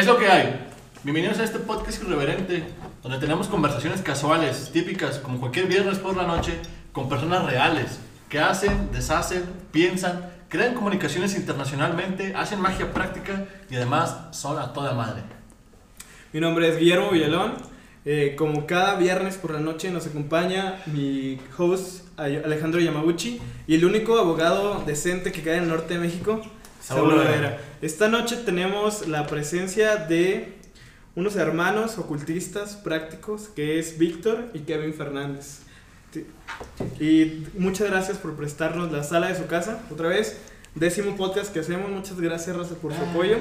Es lo que hay. Bienvenidos a este podcast irreverente, donde tenemos conversaciones casuales, típicas, como cualquier viernes por la noche, con personas reales, que hacen, deshacen, piensan, crean comunicaciones internacionalmente, hacen magia práctica y además son a toda madre. Mi nombre es Guillermo Villalón. Eh, como cada viernes por la noche nos acompaña mi host Alejandro Yamaguchi y el único abogado decente que queda en el norte de México, Saúl Vera. Esta noche tenemos la presencia de unos hermanos ocultistas prácticos que es Víctor y Kevin Fernández. Y muchas gracias por prestarnos la sala de su casa otra vez. Décimo podcast que hacemos, muchas gracias Raza por su apoyo.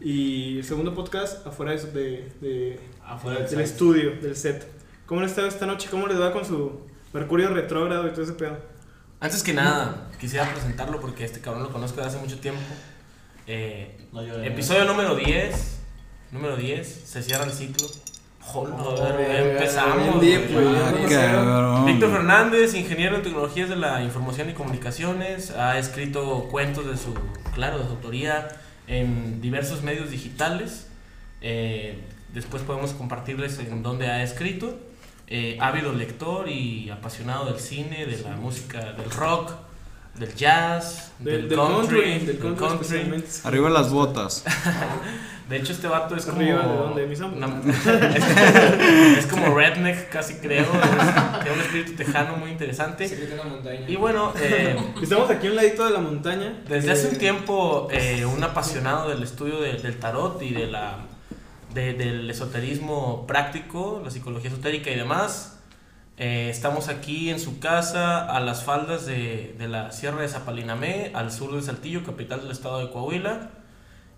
Y el segundo podcast afuera de, de- de- Afuera del estudio, del set. ¿Cómo le está esta noche? ¿Cómo les va con su Mercurio retrógrado y todo ese pedo? Antes que nada, quisiera presentarlo porque este cabrón lo conozco desde hace mucho tiempo. Eh, No llores. episodio número 10. Número 10. Se cierra el ciclo. Joder, Oh, empezamos. bien cabrón. Víctor Fernández, ingeniero en tecnologías de la información y comunicaciones, ha escrito cuentos de su, claro, de su autoría en diversos medios digitales. Eh, después podemos compartirles en dónde ha escrito. Eh, ávido lector y apasionado del cine, de la música, del rock, del jazz, Del, del, del country, country, del country, country. Arriba las botas. De hecho, este vato es como. Arriba, ¿de dónde? Es, es como redneck, casi creo. es- Tiene un espíritu tejano muy interesante. En la montaña. Y bueno, eh, Estamos aquí a un ladito de la montaña. desde Eh, hace un tiempo, eh, un apasionado del estudio de- del tarot y de la, de- del esoterismo práctico, la psicología esotérica y demás. Eh, estamos aquí en su casa, a las faldas de, de la Sierra de Zapalinamé, al sur de Saltillo, capital del estado de Coahuila.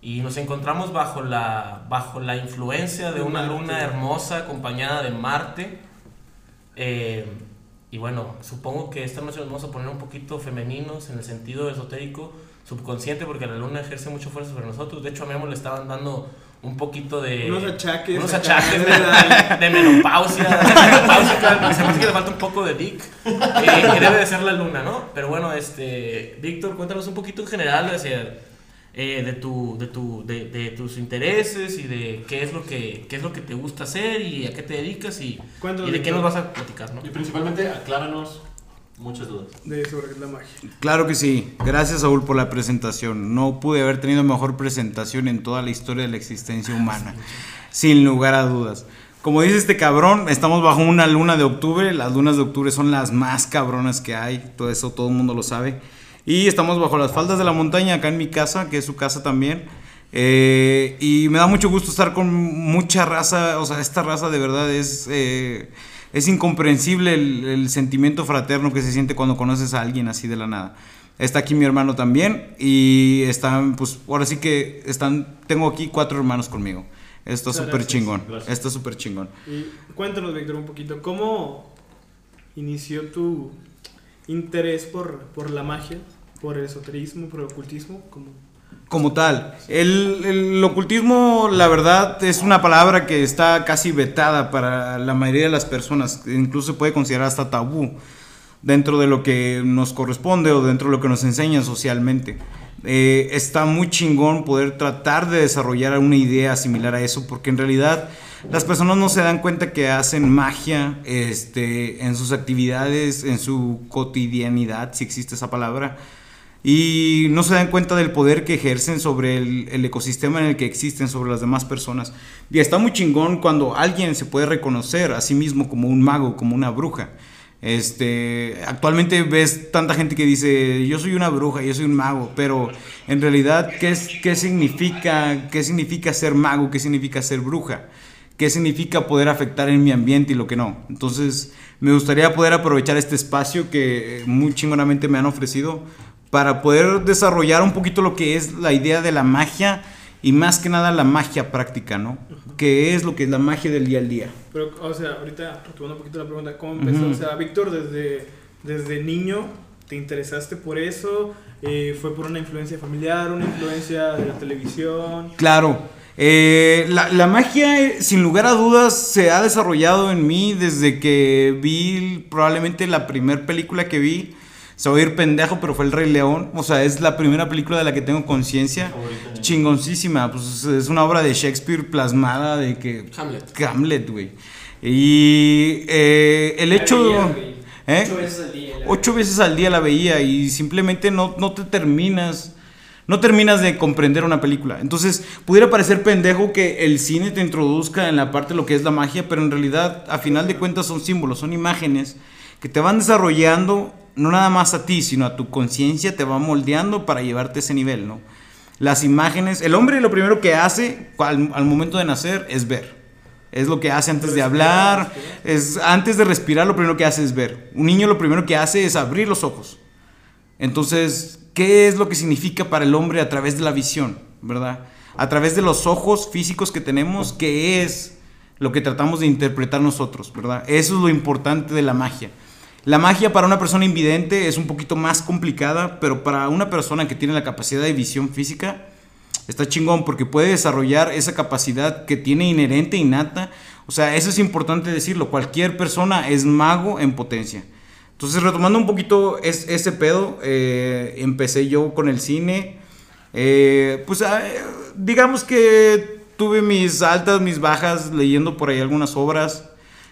Y nos encontramos bajo la, bajo la influencia de una luna hermosa acompañada de Marte. Eh, y bueno, supongo que esta noche nos vamos a poner un poquito femeninos en el sentido esotérico, subconsciente, porque la luna ejerce mucho fuerza sobre nosotros. De hecho, a Memo le estaban dando un poquito de... Unos achaques. unos achaques de, menopausia. de menopausia, se me hace que le falta un poco de dick. eh, que debe de ser la luna, ¿no? Pero bueno, este, Víctor, cuéntanos un poquito en general hacia, eh, de, tu, de, tu, de, de tus intereses y de qué es, lo que, qué es lo que te gusta hacer y a qué te dedicas y, Cuéntanos, y de qué nos vas a platicar, ¿no? Y principalmente, acláranos muchas dudas. De sobre la magia. Claro que sí. Gracias, Saúl, por la presentación. No pude haber tenido mejor presentación en toda la historia de la existencia humana. Sin lugar a dudas. Como dice este cabrón, estamos bajo una luna de octubre. Las lunas de octubre son las más cabronas que hay. Todo eso todo el mundo lo sabe. Y estamos bajo las faldas de la montaña, acá en mi casa, que es su casa también. Eh, y me da mucho gusto estar con mucha raza. O sea, esta raza de verdad es... eh, es incomprensible el, el sentimiento fraterno que se siente cuando conoces a alguien así de la nada. Está aquí mi hermano también y están, pues ahora sí que están, tengo aquí cuatro hermanos conmigo. Está Muchas súper chingón, Gracias. está súper chingón. Y cuéntanos, Víctor, un poquito, ¿cómo inició tu interés por, por la magia, por el esoterismo, por el ocultismo? ¿Cómo? Como tal, el, el ocultismo, la verdad, es una palabra que está casi vetada para la mayoría de las personas, incluso se puede considerar hasta tabú dentro de lo que nos corresponde o dentro de lo que nos enseñan socialmente. Eh, está muy chingón poder tratar de desarrollar una idea similar a eso, porque en realidad las personas no se dan cuenta que hacen magia este, en sus actividades, en su cotidianidad, si existe esa palabra y no se dan cuenta del poder que ejercen sobre el, el ecosistema en el que existen, sobre las demás personas. Y está muy chingón cuando alguien se puede reconocer a sí mismo como un mago, como una bruja. Este, actualmente ves tanta gente que dice, yo soy una bruja, yo soy un mago, pero en realidad, ¿qué, es, qué, significa, ¿qué significa ser mago? ¿Qué significa ser bruja? ¿Qué significa poder afectar en mi ambiente y lo que no? Entonces, me gustaría poder aprovechar este espacio que muy chingonamente me han ofrecido para poder desarrollar un poquito lo que es la idea de la magia y más que nada la magia práctica, ¿no? Que es lo que es la magia del día al día. Pero, o sea, ahorita retomando un poquito la pregunta, ¿cómo empezó? O sea, Víctor, desde, desde niño, ¿te interesaste por eso? Eh, ¿Fue por una influencia familiar, una influencia de la televisión? Claro, eh, la, la magia, eh, sin lugar a dudas, se ha desarrollado en mí desde que vi probablemente la primera película que vi. Se va a ir pendejo, pero fue El Rey León. O sea, es la primera película de la que tengo conciencia. Favorita. Chingoncísima. Pues es una obra de Shakespeare plasmada de que... Hamlet. Hamlet, güey. Y eh, el hecho... veía. ¿Eh? Ocho veces al día. la Ocho veía. veces al día la veía y simplemente no, no te terminas. No terminas de comprender una película. Entonces, pudiera parecer pendejo que el cine te introduzca en la parte de lo que es la magia, pero en realidad, a final de cuentas, son símbolos, son imágenes que te van desarrollando, no nada más a ti, sino a tu conciencia, te va moldeando para llevarte ese nivel, ¿no? Las imágenes, el hombre lo primero que hace al, al momento de nacer es ver. Es lo que hace antes de hablar, es antes de respirar lo primero que hace es ver. Un niño lo primero que hace es abrir los ojos. Entonces, ¿qué es lo que significa para el hombre a través de la visión, verdad? A través de los ojos físicos que tenemos, ¿qué es lo que tratamos de interpretar nosotros, verdad? Eso es lo importante de la magia. La magia para una persona invidente es un poquito más complicada, pero para una persona que tiene la capacidad de visión física, está chingón porque puede desarrollar esa capacidad que tiene inherente, innata. O sea, eso es importante decirlo. Cualquier persona es mago en potencia. Entonces, retomando un poquito es, ese pedo, eh, empecé yo con el cine. Eh, pues ah, digamos que tuve mis altas, mis bajas leyendo por ahí algunas obras.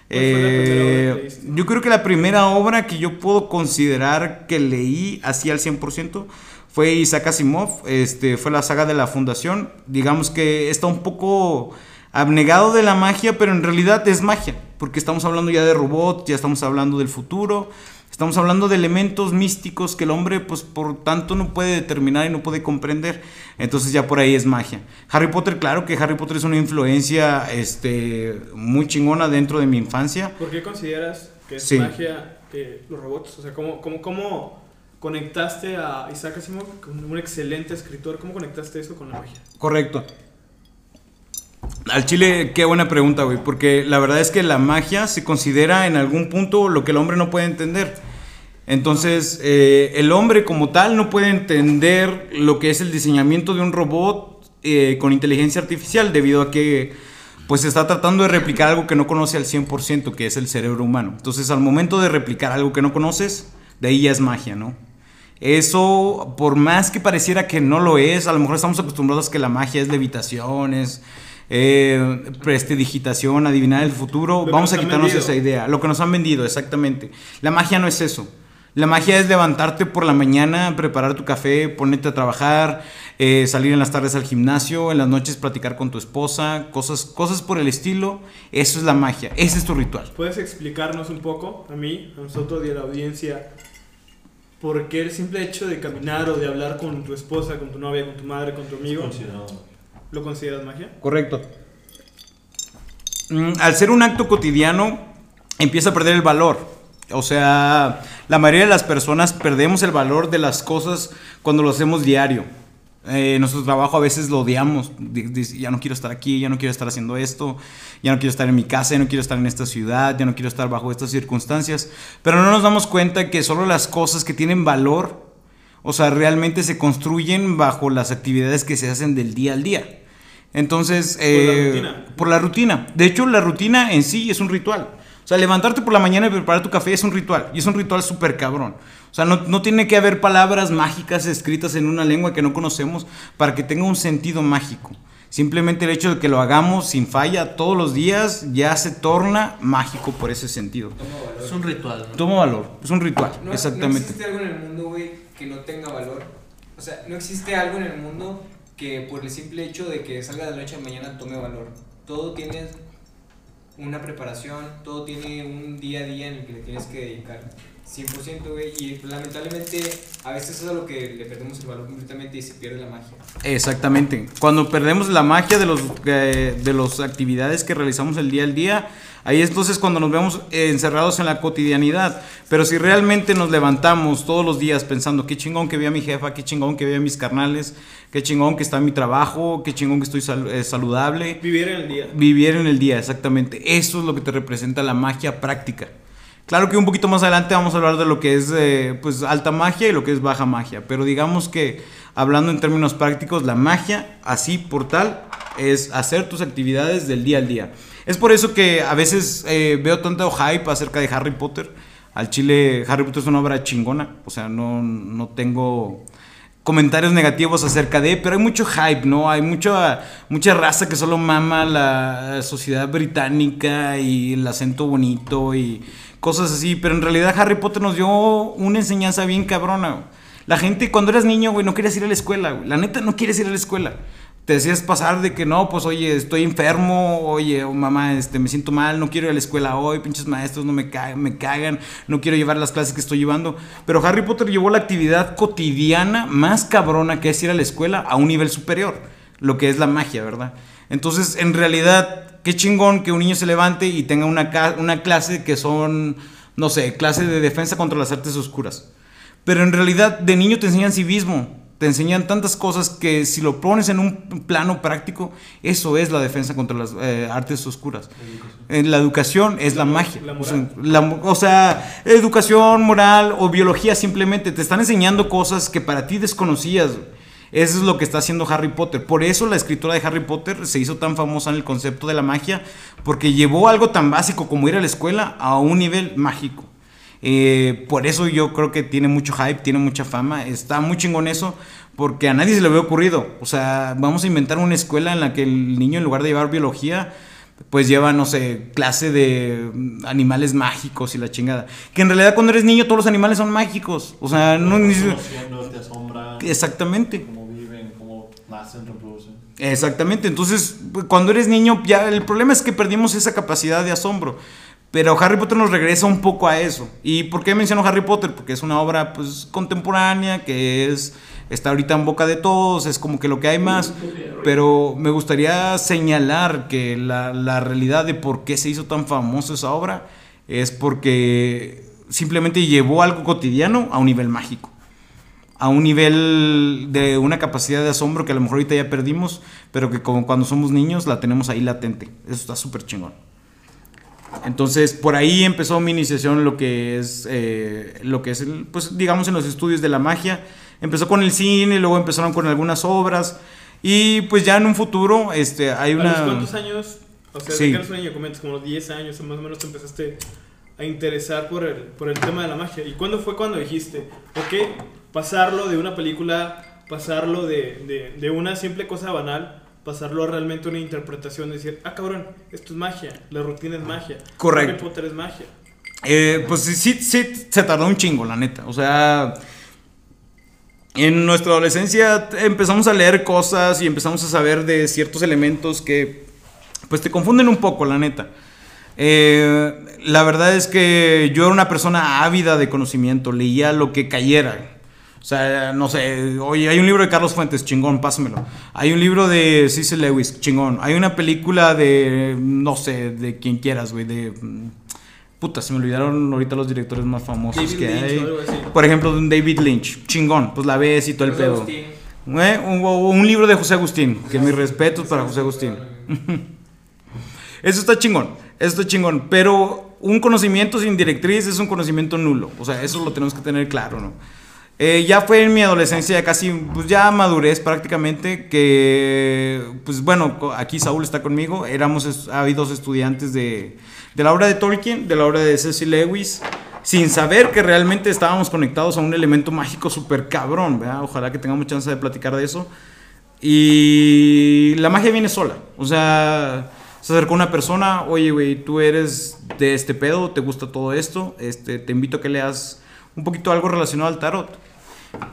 ¿Cuál fue la primera obra que Eh, yo creo que la primera obra que yo puedo considerar que leí así al 100% fue Isaac Asimov, este, fue la saga de la Fundación. Digamos que está un poco abnegado de la magia, pero en realidad es magia, porque estamos hablando ya de robots, ya estamos hablando del futuro, estamos hablando de elementos místicos que el hombre, pues por tanto, no puede determinar y no puede comprender. Entonces ya por ahí es magia. Harry Potter, claro que Harry Potter es una influencia este, muy chingona dentro de mi infancia. ¿Por qué consideras que es Sí. magia eh, los robots? O sea, ¿cómo, cómo, ¿cómo conectaste a Isaac Asimov, un excelente escritor? ¿Cómo conectaste eso con la magia? Correcto. Al chile, qué buena pregunta, güey, porque la verdad es que la magia se considera en algún punto lo que el hombre no puede entender. Entonces, eh, el hombre como tal no puede entender lo que es el diseñamiento de un robot eh, con inteligencia artificial, debido a que pues está tratando de replicar algo que no conoce al 100%, que es el cerebro humano. Entonces, al momento de replicar algo que no conoces, de ahí ya es magia, ¿no? Eso, por más que pareciera que no lo es, a lo mejor estamos acostumbrados a que la magia es levitaciones, eh, prestidigitación, adivinar el futuro. Lo Vamos a quitarnos vendido. esa idea. Lo que nos han vendido, exactamente. La magia no es eso. La magia es levantarte por la mañana, preparar tu café, ponerte a trabajar, eh, salir en las tardes al gimnasio, en las noches platicar con tu esposa, cosas, cosas por el estilo. Eso es la magia. Ese es tu ritual. ¿Puedes explicarnos un poco, a mí, a nosotros y a la audiencia, por qué el simple hecho de caminar o de hablar con tu esposa, con tu novia, con tu madre, con tu amigo, Considerado. Lo consideras magia? Correcto. Mm, Al ser un acto cotidiano, empieza a perder el valor. O sea, la mayoría de las personas perdemos el valor de las cosas cuando lo hacemos diario. Eh, nuestro trabajo a veces lo odiamos. Di- di- Ya no quiero estar aquí, ya no quiero estar haciendo esto, ya no quiero estar en mi casa, ya no quiero estar en esta ciudad, ya no quiero estar bajo estas circunstancias. Pero no nos damos cuenta que solo las cosas que tienen valor, o sea, realmente se construyen bajo las actividades que se hacen del día al día. Entonces, eh, por la rutina. De hecho, la rutina en sí es un ritual. O sea, levantarte por la mañana y preparar tu café es un ritual. Y es un ritual súper cabrón. O sea, no, no tiene que haber palabras mágicas escritas en una lengua que no conocemos para que tenga un sentido mágico. Simplemente el hecho de que lo hagamos sin falla todos los días ya se torna mágico por ese sentido. Toma valor. Es un ritual. ¿no? Toma valor. Es un ritual. No, no exactamente. existe algo en el mundo, güey, que no tenga valor. O sea, no existe algo en el mundo que por el simple hecho de que salga de la noche a mañana tome valor. Todo tiene una preparación, todo tiene un día a día en el que le tienes que dedicar. 100%, güey. Y lamentablemente a veces es a lo que le perdemos el valor completamente y se pierde la magia. Exactamente. Cuando perdemos la magia de los eh, de las actividades que realizamos el día al día, ahí es entonces cuando nos vemos encerrados en la cotidianidad. Pero si realmente nos levantamos todos los días pensando qué chingón que vea mi jefa, qué chingón que vea mis carnales, qué chingón que está en mi trabajo, qué chingón que estoy sal- eh, saludable, Vivir en el día. Vivir en el día, exactamente. Eso es lo que te representa la magia práctica. Claro que un poquito más adelante vamos a hablar de lo que es eh, pues alta magia y lo que es baja magia, pero digamos que hablando en términos prácticos, la magia así por tal es hacer tus actividades del día al día. Es por eso que a veces eh, veo tanto hype acerca de Harry Potter. Al chile, Harry Potter es una obra chingona. O sea, no, no tengo comentarios negativos acerca de, pero hay mucho hype, ¿no? Hay mucha, mucha raza que solo mama la sociedad británica y el acento bonito y cosas así, pero en realidad Harry Potter nos dio una enseñanza bien cabrona. La gente cuando eras niño, güey, no querías ir a la escuela, güey. La neta no quieres ir a la escuela te decías pasar de que no, pues oye, estoy enfermo, oye, mamá, este, me siento mal, no quiero ir a la escuela hoy, pinches maestros no me, cagan, me cagan, no quiero llevar las clases que estoy llevando. Pero Harry Potter llevó la actividad cotidiana más cabrona que es ir a la escuela a un nivel superior, lo que es la magia, ¿verdad? Entonces, en realidad, qué chingón que un niño se levante y tenga una, una clase que son, no sé, clase de defensa contra las artes oscuras. Pero en realidad, de niño te enseñan civismo, te enseñan tantas cosas que si lo pones en un plano práctico, eso es la defensa contra las eh, artes oscuras. En la educación es la, magia. o, sea, educación, moral o biología simplemente te están enseñando cosas que para ti desconocías. Eso es lo que está haciendo Harry Potter. Por eso la escritura de Harry Potter se hizo tan famosa en el concepto de la magia, porque llevó algo tan básico como ir a la escuela a un nivel mágico. Eh, por eso yo creo que tiene mucho hype, tiene mucha fama. Está muy chingón eso, porque a nadie se le había ocurrido. O sea, vamos a inventar una escuela en la que el niño, en lugar de llevar biología, pues lleva, no sé, clase de animales mágicos y la chingada. Que en realidad cuando eres niño todos los animales son mágicos. O sea, no... Ni... te asombra. Exactamente. Exactamente. Entonces, cuando eres niño, ya el problema es que perdimos esa capacidad de asombro. Pero Harry Potter nos regresa un poco a eso. ¿Y por qué menciono Harry Potter? Porque es una obra pues contemporánea que es está ahorita en boca de todos, es como que lo que hay más, pero me gustaría señalar que la, la realidad de por qué se hizo tan famosa esa obra es porque simplemente llevó algo cotidiano a un nivel mágico a un nivel de una capacidad de asombro que a lo mejor ahorita ya perdimos, pero que como cuando somos niños la tenemos ahí latente. Eso está súper chingón. Entonces, por ahí empezó mi iniciación en lo que es, eh, lo que es el, pues digamos en los estudios de la magia. Empezó con el cine, luego empezaron con algunas obras y pues ya en un futuro este, hay una... ¿A cuántos años? O sea, sí. ¿de qué años comentas? Como los 10 años más o menos te empezaste a interesar por el, por el tema de la magia. ¿Y cuándo fue cuando dijiste, ok, pasarlo de una película, pasarlo de, de, de una simple cosa banal pasarlo a realmente una interpretación, decir, ah, cabrón, esto es magia, la rutina es magia, Correcto. Harry Potter es magia. Eh, pues sí, sí, se tardó un chingo, la neta. O sea, en nuestra adolescencia empezamos a leer cosas y empezamos a saber de ciertos elementos que, pues, te confunden un poco, la neta. Eh, la verdad es que yo era una persona ávida de conocimiento, leía lo que cayera. O sea, no sé, oye, hay un libro de Carlos Fuentes, chingón, pásamelo. Hay un libro de C.C. Lewis, chingón. Hay una película de, no sé, de quien quieras, güey, de... Mm, puta, se me olvidaron ahorita los directores más famosos que hay. Por ejemplo, de David Lynch, chingón, pues la ves y todo el pedo. ¿Eh? Un, un, libro de José Agustín, que mis respetos para José Agustín. Eso está chingón, eso está chingón, pero un conocimiento sin directriz es un conocimiento nulo, o sea, eso lo tenemos que tener claro, ¿no? Eh, ya fue en mi adolescencia, casi, pues ya madurez prácticamente, que, pues bueno, aquí Saúl está conmigo, éramos habidos estudiantes de, de la obra de Tolkien, de la obra de Cecil Lewis, sin saber que realmente estábamos conectados a un elemento mágico súper cabrón, ¿verdad? Ojalá que tengamos chance de platicar de eso. Y la magia viene sola, o sea, se acercó una persona, oye, güey, tú eres de este pedo, te gusta todo esto, este, te invito a que leas un poquito algo relacionado al tarot.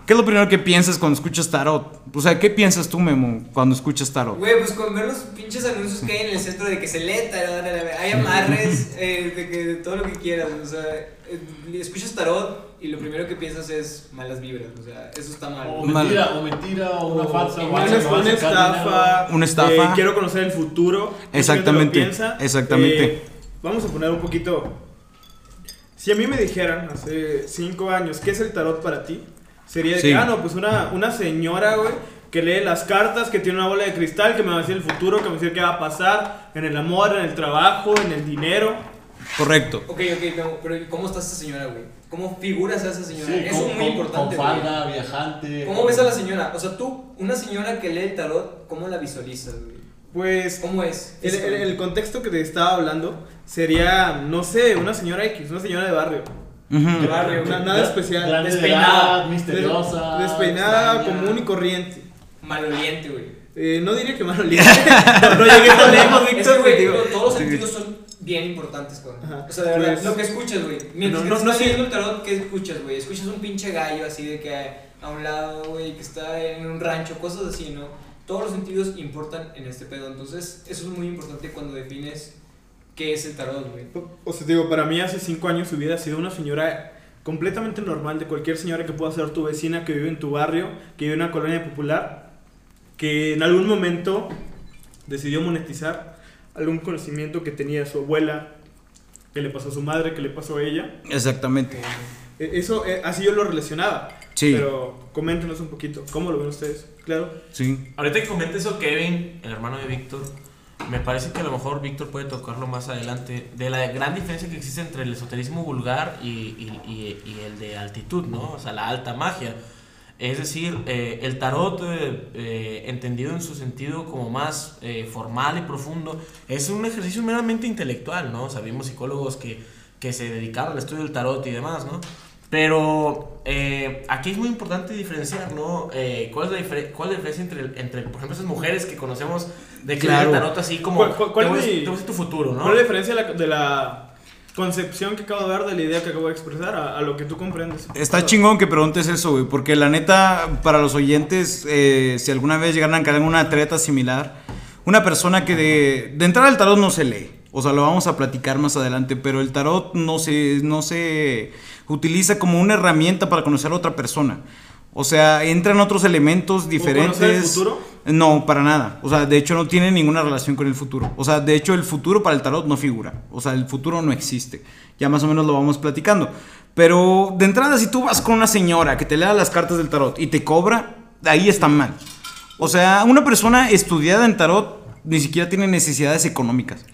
¿Qué es lo primero que piensas cuando escuchas tarot? O sea, ¿qué piensas tú, Memo, cuando escuchas tarot? Güey, pues con ver los pinches anuncios que hay en el centro de que se lee tarot, hay amarres, eh, de que todo lo que quieras. O sea, eh, escuchas tarot y lo primero que piensas es malas vibras. O sea, eso está mal. O mentira, o, mentira, o una falsa. Una, una, estafa. Una estafa. Eh, quiero conocer el futuro. Exactamente. Exactamente. vamos a poner un poquito si a mí me dijeran hace cinco años, ¿qué es el tarot para ti? Sería de que, ah, no, pues una, una señora, güey, que lee las cartas, que tiene una bola de cristal, que me va a decir el futuro, que me va a decir qué va a pasar en el amor, en el trabajo, en el dinero. Correcto. Ok, ok, pero ¿cómo está esa señora, güey? ¿Cómo figuras a esa señora? Eso es muy importante. Con falda, viajante. ¿Cómo ves a la señora? O sea, tú, una señora que lee el tarot, ¿cómo la visualizas, güey? Pues. ¿Cómo es? El, el, contexto que te estaba hablando sería, no sé, una señora X, una señora de barrio. De barrio, na- nada especial. Despeinada. edad, misteriosa. Des- despeinada, extraña. común y corriente. Maloliente, güey. Eh, no diría que maloliente. no, no llegué tan lejos, Es que, Víctor. güey, digo. no, todos los sentidos son bien importantes. Ajá. O sea, de verdad, Pues- lo que escuchas, güey. Mientras No, que no, no estás leyendo el tarot, ¿qué escuchas, güey? Escuchas un pinche gallo así de que a un lado, güey, que está en un rancho, cosas así, ¿no? Todos los sentidos importan en este pedo. Entonces, eso es muy importante cuando defines qué es el tarot, güey. O sea, digo, para mí hace cinco años hubiera sido una señora completamente normal, de cualquier señora que pueda ser tu vecina, que vive en tu barrio, que vive en una colonia popular, que en algún momento decidió monetizar algún conocimiento que tenía su abuela, que le pasó a su madre, que le pasó a ella. Exactamente. Eh, Eso, eh, así yo lo relacionaba. Sí. Pero coméntenos un poquito, ¿cómo lo ven ustedes? Claro. Sí. Ahorita que comenta eso Kevin, el hermano de Víctor, me parece que a lo mejor Víctor puede tocarlo más adelante, de la gran diferencia que existe entre el esoterismo vulgar y, y- y- y el de altitud, ¿no? O sea, la alta magia. Es decir, eh, el tarot, eh, eh, entendido en su sentido como más eh, formal y profundo, es un ejercicio meramente intelectual, ¿no? Sabemos psicólogos que, que se dedicaron al estudio del tarot y demás, ¿no? Pero eh, aquí es muy importante diferenciar, ¿no? Eh, ¿cuál, es la difer- ¿Cuál es la diferencia entre, entre, por ejemplo, esas mujeres que conocemos de que Claro. tarot así como, ¿Cuál- cuál- cuál te, voy, a- es mi- tu futuro, ¿no? ¿Cuál es la diferencia de la, de la concepción que acabo de dar de la idea que acabo de expresar a, a lo que tú comprendes? Está chingón que preguntes eso, güey, porque la neta, para los oyentes, eh, si alguna vez llegaran a caer en una treta similar, una persona que de, de entrada el tarot no se lee, o sea, lo vamos a platicar más adelante, pero el tarot no se, no se utiliza como una herramienta para conocer a otra persona. O sea, entran otros elementos diferentes. el futuro? No, para nada. O sea, de hecho no tiene ninguna relación con el futuro. O sea, de hecho el futuro para el tarot no figura. O sea, el futuro no existe. Ya más o menos lo vamos platicando. Pero de entrada, si tú vas con una señora que te lea las cartas del tarot y te cobra, ahí está mal. O sea, una persona estudiada en tarot ni siquiera tiene necesidades económicas.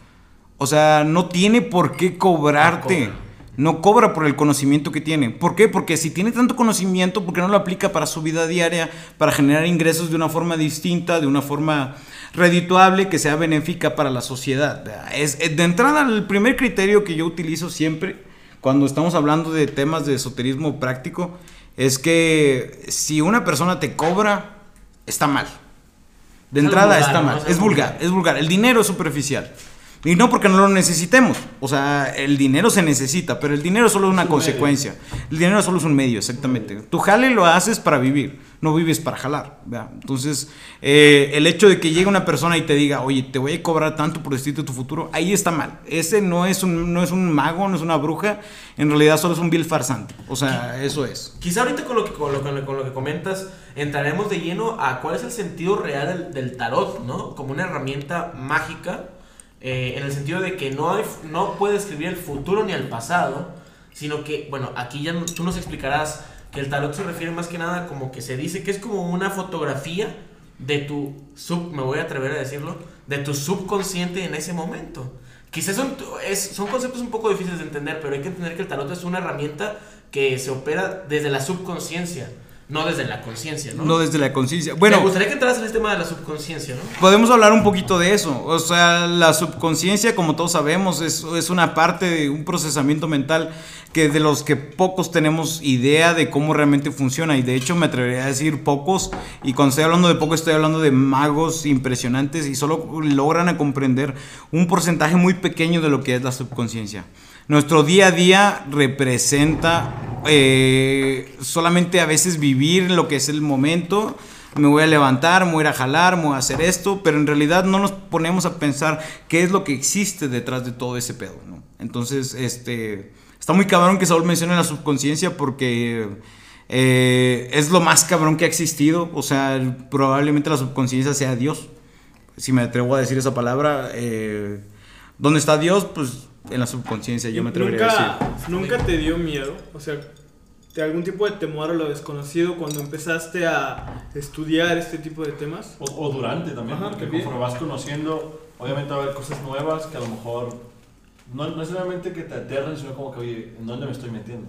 O sea, no tiene por qué cobrarte. No cobra por el conocimiento que tiene. ¿Por qué? Porque si tiene tanto conocimiento, ¿por qué no lo aplica para su vida diaria, para generar ingresos de una forma distinta, de una forma redituable, que sea benéfica para la sociedad? Es, de entrada, el primer criterio que yo utilizo siempre cuando estamos hablando de temas de esoterismo práctico es que si una persona te cobra, está mal. De Es entrada vulgar, está ¿no? mal. Es Es vulgar, es vulgar. El dinero es superficial. Y no porque no lo necesitemos. O sea, el dinero se necesita, pero el dinero solo es una un consecuencia. El dinero solo es un medio, exactamente. Tu jale lo haces para vivir, no vives para jalar. ¿verdad? Entonces, eh, el hecho de que llegue una persona y te diga, oye, te voy a cobrar tanto por decirte tu futuro, ahí está mal. Ese no es un, no es un mago, no es una bruja, en realidad solo es un vil farsante. O sea, eso es. Quizá ahorita con lo, que, con, lo, con lo- con lo que comentas entraremos de lleno a cuál es el sentido real del, del tarot, ¿no? Como una herramienta mágica, eh, en el sentido de que no, hay, no puede escribir el futuro ni el pasado, sino que, bueno, aquí ya tú nos explicarás que el tarot se refiere más que nada como que se dice que es como una fotografía de tu sub, me voy a atrever a decirlo, de tu subconsciente en ese momento. Quizás son, es- son conceptos un poco difíciles de entender, pero hay que entender que el tarot es una herramienta que se opera desde la subconsciencia, no desde la conciencia, ¿no? No desde la conciencia. Bueno, Me gustaría que entraras en el tema de la subconsciencia, ¿no? Podemos hablar un poquito de eso. O sea, la subconsciencia, como todos sabemos, es, es una parte de un procesamiento mental que de los que pocos tenemos idea de cómo realmente funciona. Y de hecho me atrevería a decir pocos. Y cuando estoy hablando de pocos, estoy hablando de magos impresionantes y solo logran a comprender un porcentaje muy pequeño de lo que es la subconsciencia. Nuestro día a día representa eh, solamente a veces vivir lo que es el momento. Me voy a levantar, me voy a ir a jalar, me voy a hacer esto, pero en realidad no nos ponemos a pensar qué es lo que existe detrás de todo ese pedo. Entonces, este, está muy cabrón que Saúl mencione la subconsciencia porque eh, es lo más cabrón que ha existido. O sea, probablemente la subconsciencia sea Dios. Si me atrevo a decir esa palabra, eh, ¿dónde está Dios? Pues en la subconsciencia, yo me atrevería a decir. ¿Nunca, ¿Nunca te dio miedo? O sea, ¿de algún tipo de temor a lo desconocido cuando empezaste a estudiar este tipo de temas? O, o durante también, Ajá, porque conforme vas conociendo, obviamente va a haber cosas nuevas que a lo mejor no, no es solamente que te aterren, sino como que, oye, ¿en dónde me estoy metiendo?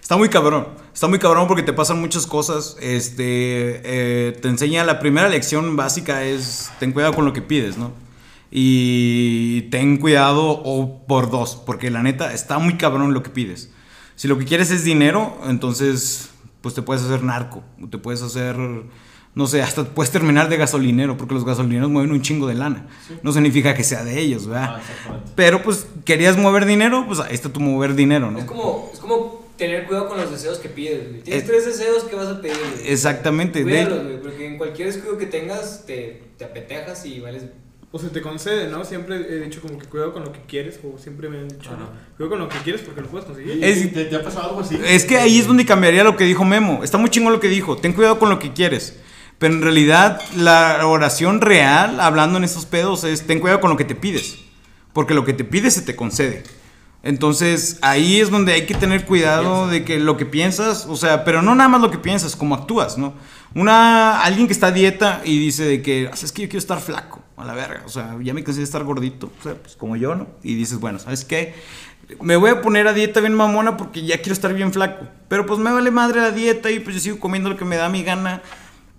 Está muy cabrón, está muy cabrón porque te pasan muchas cosas. Este, eh, te enseña la primera lección básica es ten cuidado con lo que pides, ¿no? Y ten cuidado o por dos, porque la neta está muy cabrón lo que pides. Si lo que quieres es dinero, entonces pues te puedes hacer narco, te puedes hacer, no sé, hasta puedes terminar de gasolinero, porque los gasolineros mueven un chingo de lana. No significa que sea de ellos, ¿verdad? Ah. Pero pues querías mover dinero, pues ahí está tu mover dinero, ¿no? Es como, es como tener cuidado con los deseos que pides, güey. Tienes Es- tres deseos que vas a pedir, güey. Exactamente. de- Cuídalos, güey, porque en cualquier descuido que tengas te, te apetejas y vales. O se te concede, ¿no? Siempre he dicho como que cuidado con lo que quieres, o siempre me han dicho. ¿no? Cuidado con lo que quieres porque lo puedes conseguir. Es- ¿Te, te ha pasado algo así? Es que ahí es donde cambiaría lo que dijo Memo. Está muy chingón lo que dijo. Ten cuidado con lo que quieres. Pero en realidad, la oración real, hablando en estos pedos, es ten cuidado con lo que te pides. Porque lo que te pides se te concede. Entonces, ahí es donde hay que tener cuidado de que lo que piensas, o sea, pero no nada más lo que piensas, como actúas, ¿no? Una, alguien que está a dieta y dice de que, "Ah, es que yo quiero estar flaco, a la verga, o sea, ya me cansé estar gordito, o sea, pues como yo, ¿no? Y dices, bueno, ¿sabes qué? Me voy a poner a dieta bien mamona porque ya quiero estar bien flaco, pero pues me vale madre la dieta y pues yo sigo comiendo lo que me da mi gana.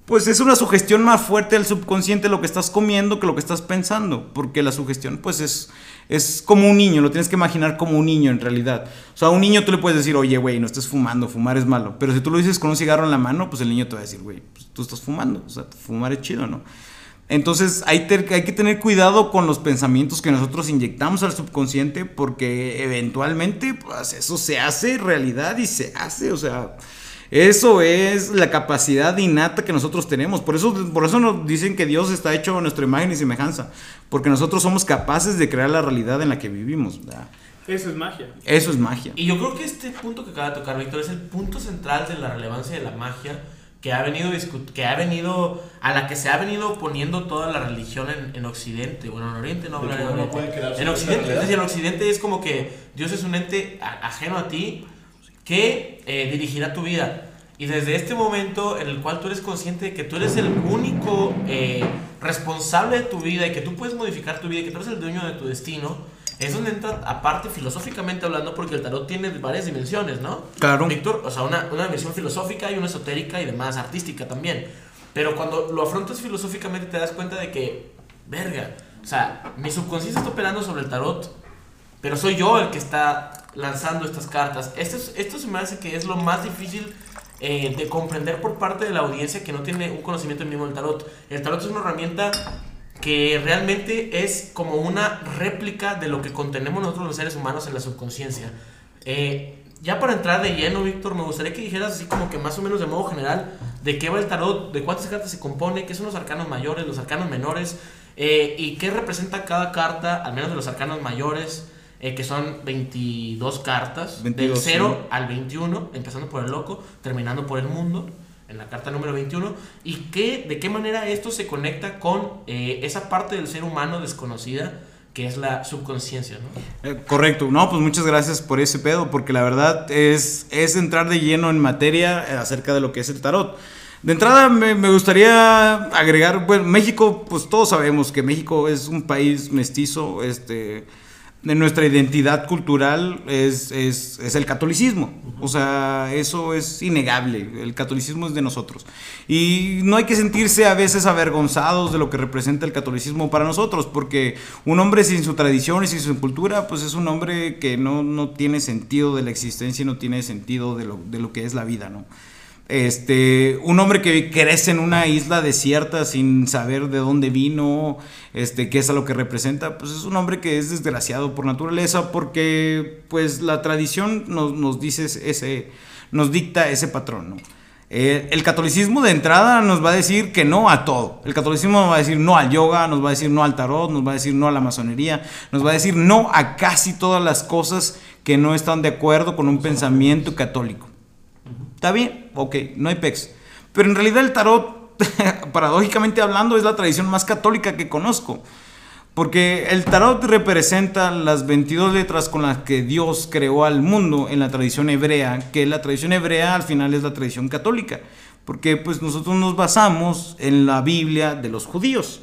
Pues es una sugestión más fuerte al subconsciente lo que estás comiendo que lo que estás pensando, porque la sugestión pues es, es como un niño, lo tienes que imaginar como un niño en realidad. O sea, a un niño tú le puedes decir, oye, güey, no estés fumando, fumar es malo. Pero si tú lo dices con un cigarro en la mano, pues el niño te va a decir, güey, pues tú estás fumando, o sea, fumar es chido, ¿no? Entonces hay, que tener cuidado con los pensamientos que nosotros inyectamos al subconsciente porque eventualmente pues eso se hace realidad y se hace, o sea, eso es la capacidad innata que nosotros tenemos. Por eso, por eso nos dicen que Dios está hecho a nuestra imagen y semejanza, porque nosotros somos capaces de crear la realidad en la que vivimos. ¿verdad? Eso es magia. Eso es magia. Y yo creo que este punto que acaba de tocar Víctor es el punto central de la relevancia de la magia que ha venido que ha venido a la que se ha venido poniendo toda la religión en, en Occidente, bueno en Oriente no hablaré su En Occidente, es decir, en Occidente es como que Dios es un ente ajeno a ti que eh, dirigirá tu vida. Y desde este momento en el cual tú eres consciente de que tú eres el único eh, responsable de tu vida y que tú puedes modificar tu vida y que tú eres el dueño de tu destino, es donde entra, aparte filosóficamente hablando, porque el tarot tiene varias dimensiones, ¿no? Claro. Víctor, o sea, una, una dimensión filosófica y una esotérica y demás, artística también. Pero cuando lo afrontas filosóficamente te das cuenta de que, verga, o sea, mi subconsciencia está operando sobre el tarot, pero soy yo el que está lanzando estas cartas. Esto, es- esto se me hace que es lo más difícil eh, de comprender por parte de la audiencia que no tiene un conocimiento mínimo del tarot. El tarot es una herramienta que realmente es como una réplica de lo que contenemos nosotros los seres humanos en la subconsciencia. Eh, ya para entrar de lleno, Víctor, me gustaría que dijeras así como que más o menos de modo general de qué va el tarot, de cuántas cartas se compone, qué son los arcanos mayores, los arcanos menores, eh, y qué representa cada carta, al menos de los arcanos mayores, eh, que son 22 cartas, 22, del 0 sí. al 21, empezando por el loco, terminando por el mundo, en la carta número 21, y qué, de qué manera esto se conecta con eh, esa parte del ser humano desconocida que es la subconsciencia, ¿no? Eh, correcto, no, pues muchas gracias por ese pedo, porque la verdad es, es entrar de lleno en materia eh, acerca de lo que es el tarot. De entrada me, me gustaría agregar, bueno, México, pues todos sabemos que México es un país mestizo, este, de nuestra identidad cultural es, es, es el catolicismo, o sea, eso es innegable, el catolicismo es de nosotros. Y no hay que sentirse a veces avergonzados de lo que representa el catolicismo para nosotros, porque un hombre sin su tradición y sin su cultura, pues es un hombre que no, no tiene sentido de la existencia y no tiene sentido de lo, de lo que es la vida, ¿no? Este, un hombre que crece en una isla desierta sin saber de dónde vino, este, qué es a lo que representa, pues es un hombre que es desgraciado por naturaleza porque pues la tradición nos, nos dice ese, nos dicta ese patrón, ¿no? Eh, el catolicismo de entrada nos va a decir que no a todo. El catolicismo nos va a decir no al yoga, nos va a decir no al tarot, nos va a decir no a la masonería, nos va a decir no a casi todas las cosas que no están de acuerdo con un pensamiento católico. Está bien, ok, no hay pex. Pero en realidad el tarot, paradójicamente hablando, es la tradición más católica que conozco. Porque el tarot representa las 22 letras con las que Dios creó al mundo en la tradición hebrea, que la tradición hebrea al final es la tradición católica. Porque pues nosotros nos basamos en la Biblia de los judíos.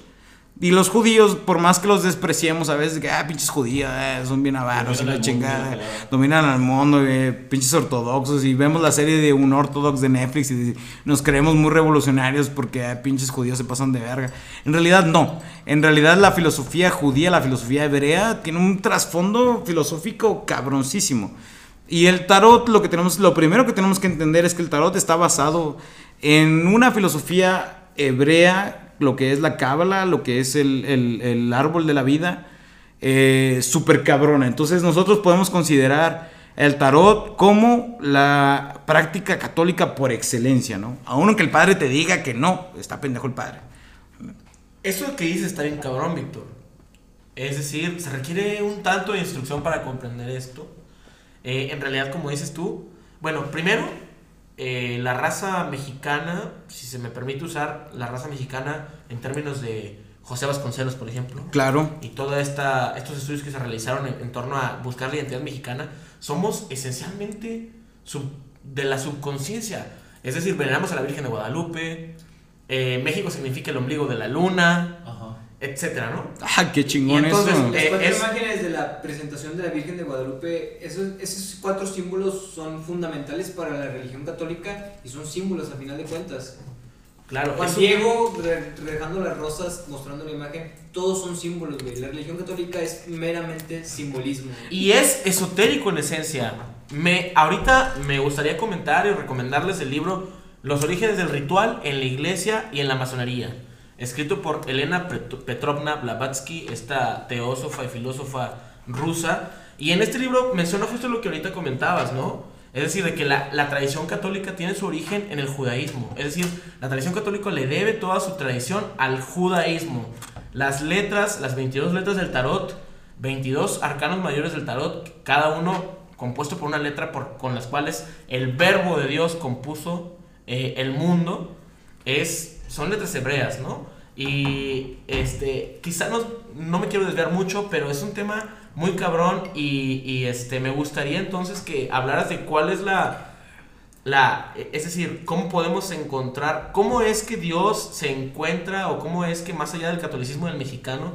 Y los judíos, por más que los despreciemos a veces, que, ah, pinches judíos, eh, son bien avaros y la chingada, mundo, dominan al mundo, eh, pinches ortodoxos, y vemos la serie de un ortodox de Netflix y nos creemos muy revolucionarios porque ah, pinches judíos se pasan de verga. En realidad no, en realidad la filosofía judía, la filosofía hebrea, tiene un trasfondo filosófico cabroncísimo. Y el tarot, lo que tenemos, lo primero que tenemos que entender es que el tarot está basado en una filosofía hebrea, lo que es la cábala, lo que es el, el- árbol de la vida, eh, súper cabrona. Entonces nosotros podemos considerar el tarot como la práctica católica por excelencia, ¿no? Aún aunque el padre te diga que no, está pendejo el padre. Eso que dices está bien cabrón, Víctor. Es decir, se requiere un tanto de instrucción para comprender esto. Eh, en realidad, como dices tú, bueno, primero, eh, la raza mexicana, si se me permite usar la raza mexicana en términos de José Vasconcelos, por ejemplo, Claro. y todos estos estudios que se realizaron en, en torno a buscar la identidad mexicana, somos esencialmente sub- de la subconsciencia. Es decir, veneramos a la Virgen de Guadalupe, eh, México significa el ombligo de la luna. Etcétera, ¿no? Ah, qué chingón Y entonces, eso. Las Eh, cuatro es- imágenes de la presentación de la Virgen de Guadalupe, esos, esos cuatro símbolos son fundamentales para la religión católica y son símbolos a final de cuentas. Claro, Juan eso- Diego dejando las rosas, mostrando la imagen, todos son símbolos, güey. La religión católica es meramente simbolismo. Y es esotérico en esencia. Me, ahorita me gustaría comentar y recomendarles el libro Los orígenes del ritual en la iglesia y en la masonería, escrito por Elena Pet- Petrovna Blavatsky, esta teósofa y filósofa rusa. Y en este libro menciona justo lo que ahorita comentabas, ¿no? Es decir, de que la, la tradición católica tiene su origen en el judaísmo. Es decir, la tradición católica le debe toda su tradición al judaísmo. Las letras, las 22 letras del tarot, 22 arcanos mayores del tarot, cada uno compuesto por una letra por, con las cuales el verbo de Dios compuso eh, el mundo, es, son letras hebreas, ¿no? Y este, quizá no, no me quiero desviar mucho, pero es un tema muy cabrón y, y, este, me gustaría entonces que hablaras de cuál es la, la, es decir, cómo podemos encontrar, cómo es que Dios se encuentra o cómo es que más allá del catolicismo del mexicano,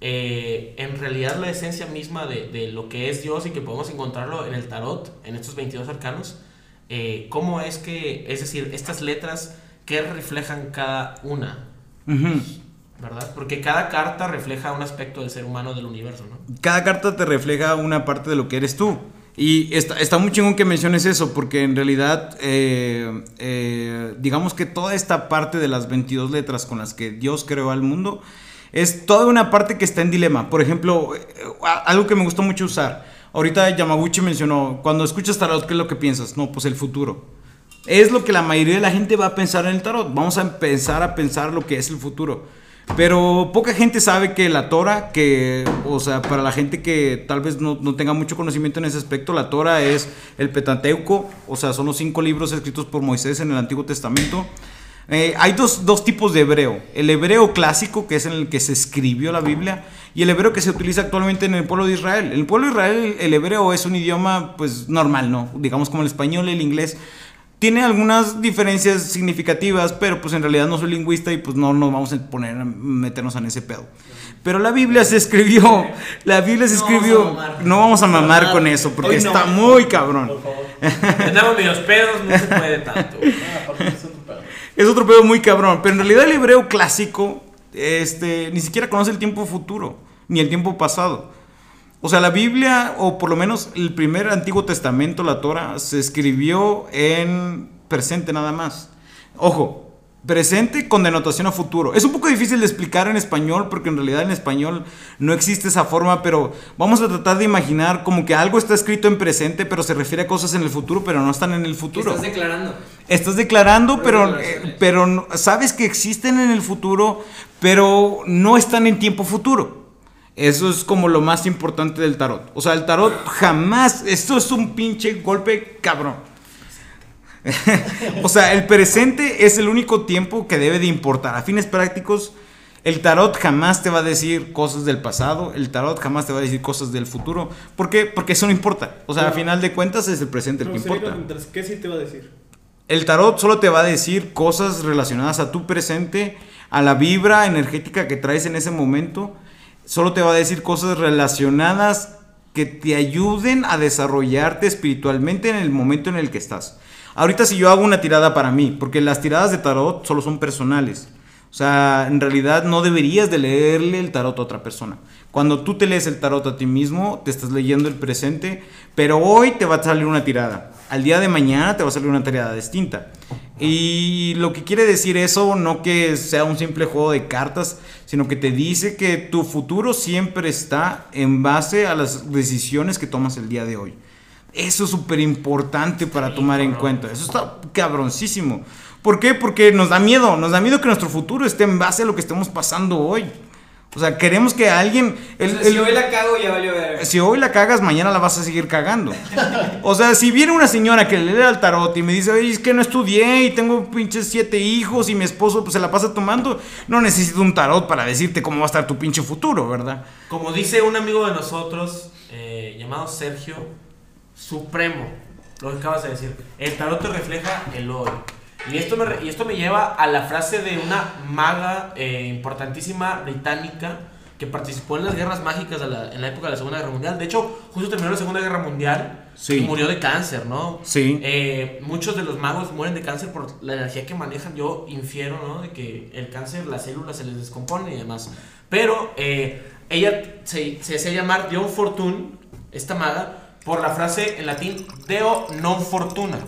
eh, en realidad la esencia misma de, de lo que es Dios y que podemos encontrarlo en el tarot, en estos 22 arcanos, eh, cómo es que, es decir, estas letras, ¿qué reflejan cada una? ¿Verdad? Porque cada carta refleja un aspecto del ser humano del universo, ¿no? Cada carta te refleja una parte de lo que eres tú. Y está, está muy chingón que menciones eso, porque en realidad, eh, eh, digamos que toda esta parte de las 22 letras con las que Dios creó al mundo, es toda una parte que está en dilema. Por ejemplo, eh, algo que me gustó mucho usar. Ahorita Yamaguchi mencionó, cuando escuchas tarot, ¿qué es lo que piensas? No, pues el futuro. Es lo que la mayoría de la gente va a pensar en el tarot. Vamos a empezar a pensar lo que es el futuro. Pero poca gente sabe que la Torah, que, o sea, para la gente que tal vez no, no tenga mucho conocimiento en ese aspecto, la Torah es el Pentateuco, o sea, son los cinco libros escritos por Moisés en el Antiguo Testamento. Eh, hay dos, dos tipos de hebreo. El hebreo clásico, que es en el que se escribió la Biblia, y el hebreo que se utiliza actualmente en el pueblo de Israel. En el pueblo de Israel el hebreo es un idioma pues normal, ¿no? Digamos como el español el inglés. Tiene algunas diferencias significativas, pero pues en realidad no soy lingüista y pues no nos vamos a poner a meternos en ese pedo. Pero la Biblia se escribió, la Biblia se No vamos escribió, a mamar. no vamos a mamar nada. con eso porque no. está muy cabrón. Por favor. Medios pedos, no se puede tanto. Es otro pedo muy cabrón. Pero en realidad el hebreo clásico este, ni siquiera conoce el tiempo futuro, ni el tiempo pasado. O sea, la Biblia, o por lo menos el primer Antiguo Testamento, la Torah, se escribió en presente nada más. Ojo, presente con denotación a futuro. Es un poco difícil de explicar en español porque en realidad en español no existe esa forma, pero vamos a tratar de imaginar como que algo está escrito en presente, pero se refiere a cosas en el futuro, pero no están en el ¿Qué futuro. estás declarando? Estás declarando, pero, eh, pero sabes que existen en el futuro, pero no están en tiempo futuro. Eso es como lo más importante del tarot. O sea, el tarot jamás, esto es un pinche golpe cabrón. o sea, el presente es el único tiempo que debe de importar. A fines prácticos, el tarot jamás te va a decir cosas del pasado, el tarot jamás te va a decir cosas del futuro. ¿Por qué? Porque eso no importa. O sea, a final de cuentas es el presente el que importa. ¿Qué sí te va a decir? El tarot solo te va a decir cosas relacionadas a tu presente, a la vibra energética que traes en ese momento. Solo te va a decir cosas relacionadas que te ayuden a desarrollarte espiritualmente en el momento en el que estás. Ahorita si yo hago una tirada para mí, porque las tiradas de tarot solo son personales. O sea, en realidad no deberías de leerle el tarot a otra persona. Cuando tú te lees el tarot a ti mismo, te estás leyendo el presente, pero hoy te va a salir una tirada. Al día de mañana te va a salir una tirada distinta. Y lo que quiere decir eso no que sea un simple juego de cartas, sino que te dice que tu futuro siempre está en base a las decisiones que tomas el día de hoy. Eso es súper importante para tomar en cuenta. Eso está cabroncísimo. ¿Por qué? Porque nos da miedo. Nos da miedo que nuestro futuro esté en base a lo que estemos pasando hoy. O sea, queremos que alguien... el- O sea, el- si hoy la cago, ya valió ver. si hoy la cagas, mañana la vas a seguir cagando. O sea, si viene una señora que le lee al tarot y me dice, oye, es que no estudié y tengo pinches siete hijos y mi esposo pues, se la pasa tomando, no necesito un tarot para decirte cómo va a estar tu pinche futuro, ¿verdad? Como dice un amigo de nosotros, eh, llamado Sergio, supremo, lo que acabas de decir, el tarot te refleja el hoy. Y esto me, y esto me lleva a la frase de una maga eh, importantísima británica que participó en las guerras mágicas de la- en la época de la Segunda Guerra Mundial. De hecho, justo terminó la Segunda Guerra Mundial Sí. y murió de cáncer, ¿no? Sí. Eh, muchos de los magos mueren de cáncer por la energía que manejan. Yo infiero, ¿no? De que el cáncer, las células se les descomponen y demás. Pero eh, ella se, se hacía llamar Dion Fortune, esta maga, por la frase en latín Deo non fortuna.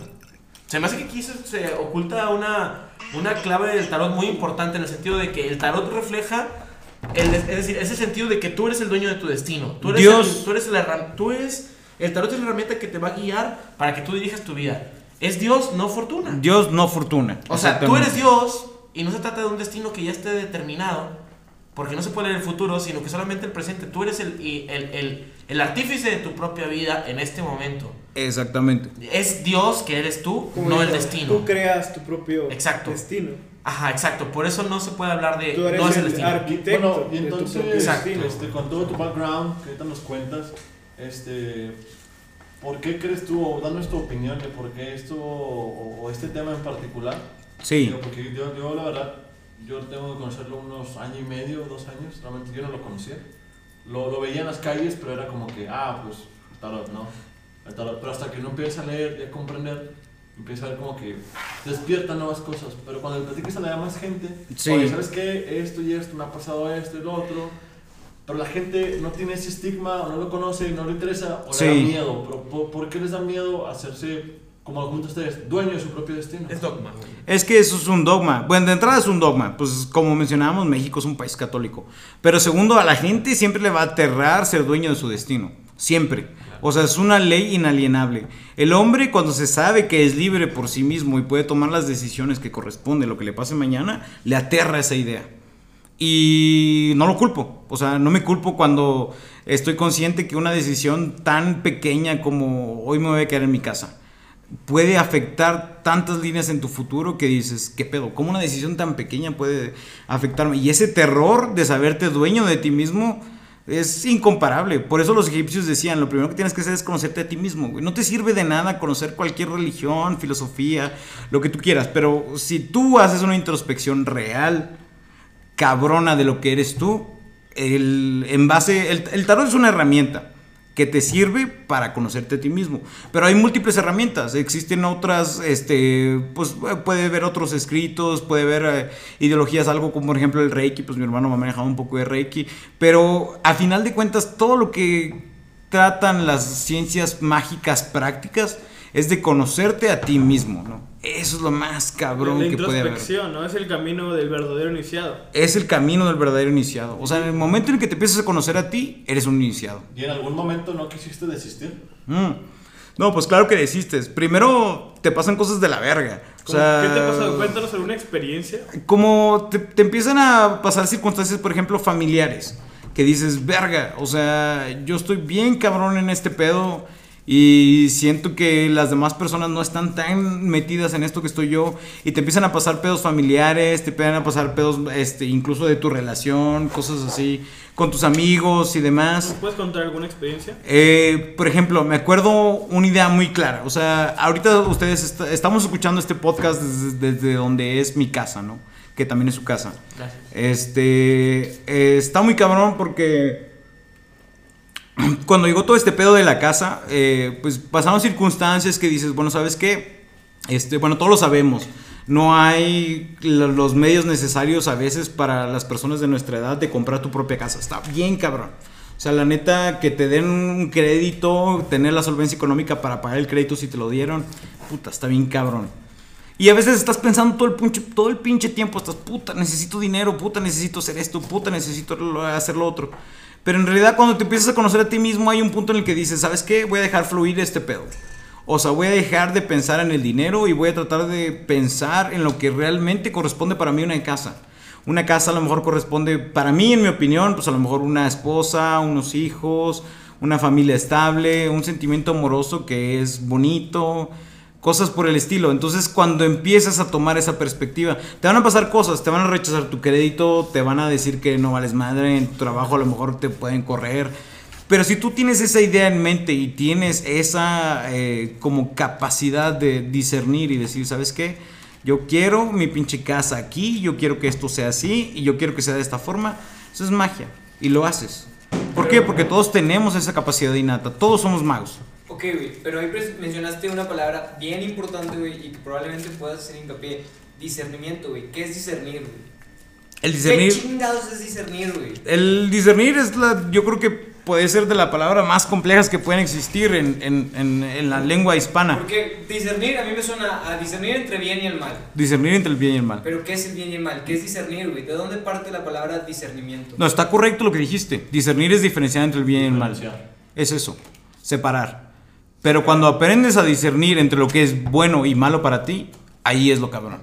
Se me hace que aquí se, se oculta una, una clave del tarot muy importante en el sentido de que el tarot refleja, el- es decir, ese sentido de que tú eres el dueño de tu destino. Tú eres, Dios. el- tú eres la herram- tú eres, el tarot es la herramienta que te va a guiar para que tú dirijas tu vida. Es Dios, no fortuna. Dios no fortuna. O sea, tú eres Dios y no se trata de un destino que ya esté determinado, porque no se puede leer el futuro, sino que solamente el presente. Tú eres el, el, el, el artífice de tu propia vida en este momento. Exactamente. Es Dios que eres tú, Como no el destino. Tú creas tu propio Exacto. destino. Ajá, exacto. Por eso no se puede hablar de. Tú eres no es el el destino. arquitecto Bueno, y de tu entonces, propio Exacto. este, con todo tu background que ahorita nos cuentas, este, ¿por qué crees tú, o danos tu opinión de por qué esto, o, o este tema en particular? Sí. Digo, porque yo, yo, la verdad, yo tengo que conocerlo unos año y medio, dos años, realmente yo no lo conocía. Lo, lo veía en las calles, pero era como que, ah, pues, tarot, ¿no? El tarot. Pero hasta que uno empieza a leer y a comprender, empieza a ver como que despierta nuevas cosas. Pero cuando le platicas a la demás gente, Sí. oye, ¿sabes qué? Esto y esto, me ha pasado esto y lo otro. Pero la gente no tiene ese estigma, o no lo conoce, no le interesa, o Sí. le da miedo. Pero ¿por, por qué les da miedo hacerse, como lo juntan ustedes, dueño de su propio destino? Es dogma, güey. Es que eso es un dogma. Bueno, de entrada es un dogma. Pues como mencionábamos, México es un país católico. Pero segundo, a la gente siempre le va a aterrar ser dueño de su destino. Siempre. O sea, es una ley inalienable. El hombre cuando se sabe que es libre por sí mismo y puede tomar las decisiones que corresponden, lo que le pase mañana, le aterra esa idea. Y no lo culpo. O sea, no me culpo cuando estoy consciente que una decisión tan pequeña como hoy me voy a quedar en mi casa puede afectar tantas líneas en tu futuro que dices, ¿qué pedo? ¿Cómo una decisión tan pequeña puede afectarme? Y ese terror de saberte dueño de ti mismo es incomparable. Por eso los egipcios decían, lo primero que tienes que hacer es conocerte a ti mismo. güey. No te sirve de nada conocer cualquier religión, filosofía, lo que tú quieras. Pero si tú haces una introspección real, cabrona de lo que eres tú, el, en base, el, el tarot es una herramienta que te sirve para conocerte a ti mismo. Pero hay múltiples herramientas, existen otras, este, pues puede ver otros escritos, puede ver eh, ideologías, algo como por ejemplo el Reiki, pues mi hermano me ha manejado un poco de Reiki, pero a final de cuentas todo lo que tratan las ciencias mágicas prácticas es de conocerte a ti mismo, ¿no? Eso es lo más cabrón la que puede haber. introspección, ¿no? Es el camino del verdadero iniciado. Es el camino del verdadero iniciado. O sea, en el momento en que te empiezas a conocer a ti, eres un iniciado. ¿Y en algún momento no quisiste desistir? Mm. No, pues claro que desistes. Primero te pasan cosas de la verga. O ¿Cómo- sea, ¿Qué te ha pasado? Cuéntanos alguna experiencia. Como te, te empiezan a pasar circunstancias, por ejemplo, familiares. Que dices, verga, o sea, yo estoy bien cabrón en este pedo. Y siento que las demás personas no están tan metidas en esto que estoy yo. Y te empiezan a pasar pedos familiares, te empiezan a pasar pedos este, incluso de tu relación, cosas así, con tus amigos y demás. ¿Nos puedes contar alguna experiencia? Eh, por ejemplo, me acuerdo una idea muy clara. O sea, ahorita ustedes est- estamos escuchando este podcast desde, desde donde es mi casa, ¿no? Que también es su casa. Gracias. Este, eh, está muy cabrón porque cuando llegó todo este pedo de la casa, eh, pues pasaron circunstancias que dices, bueno, ¿sabes qué? Este, bueno, todos lo sabemos. No hay lo- los medios necesarios a veces para las personas de nuestra edad de comprar tu propia casa. Está bien, cabrón. O sea, la neta, que te den un crédito, tener la solvencia económica para pagar el crédito si te lo dieron, puta, está bien, cabrón. Y a veces estás pensando todo el, pinche, todo el pinche tiempo, estás, puta, necesito dinero, puta, necesito hacer esto, puta, necesito hacer lo otro. Pero en realidad cuando te empiezas a conocer a ti mismo hay un punto en el que dices, ¿sabes qué? Voy a dejar fluir este pedo. O sea, voy a dejar de pensar en el dinero y voy a tratar de pensar en lo que realmente corresponde para mí una casa. Una casa a lo mejor corresponde, para mí, en mi opinión, pues a lo mejor una esposa, unos hijos, una familia estable, un sentimiento amoroso que es bonito, cosas por el estilo. Entonces, cuando empiezas a tomar esa perspectiva, te van a pasar cosas, te van a rechazar tu crédito, te van a decir que no vales madre, en tu trabajo a lo mejor te pueden correr. Pero si tú tienes esa idea en mente y tienes esa eh, como capacidad de discernir y decir, ¿sabes qué? Yo quiero mi pinche casa aquí, yo quiero que esto sea así y yo quiero que sea de esta forma. Eso es magia y lo haces. ¿Por qué? Porque todos tenemos esa capacidad innata, todos somos magos. Ok, güey, pero ahí mencionaste una palabra bien importante, güey, y que probablemente puedas hacer hincapié. Discernimiento, güey. ¿Qué es discernir, güey? El ¿Qué discernir, chingados es discernir, güey? el discernir es la, yo creo que puede ser de la palabra más complejas que pueden existir en, en- en- en la lengua hispana. Porque discernir a mí me suena a discernir entre bien y el mal. Discernir entre el bien y el mal. Pero ¿qué es el bien y el mal? ¿Qué es discernir, güey? ¿De dónde parte la palabra discernimiento? No, está correcto lo que dijiste. Discernir es diferenciar entre el bien y el mal. Diferenciar. Es eso, separar. Pero cuando aprendes a discernir entre lo que es bueno y malo para ti, ahí es lo cabrón.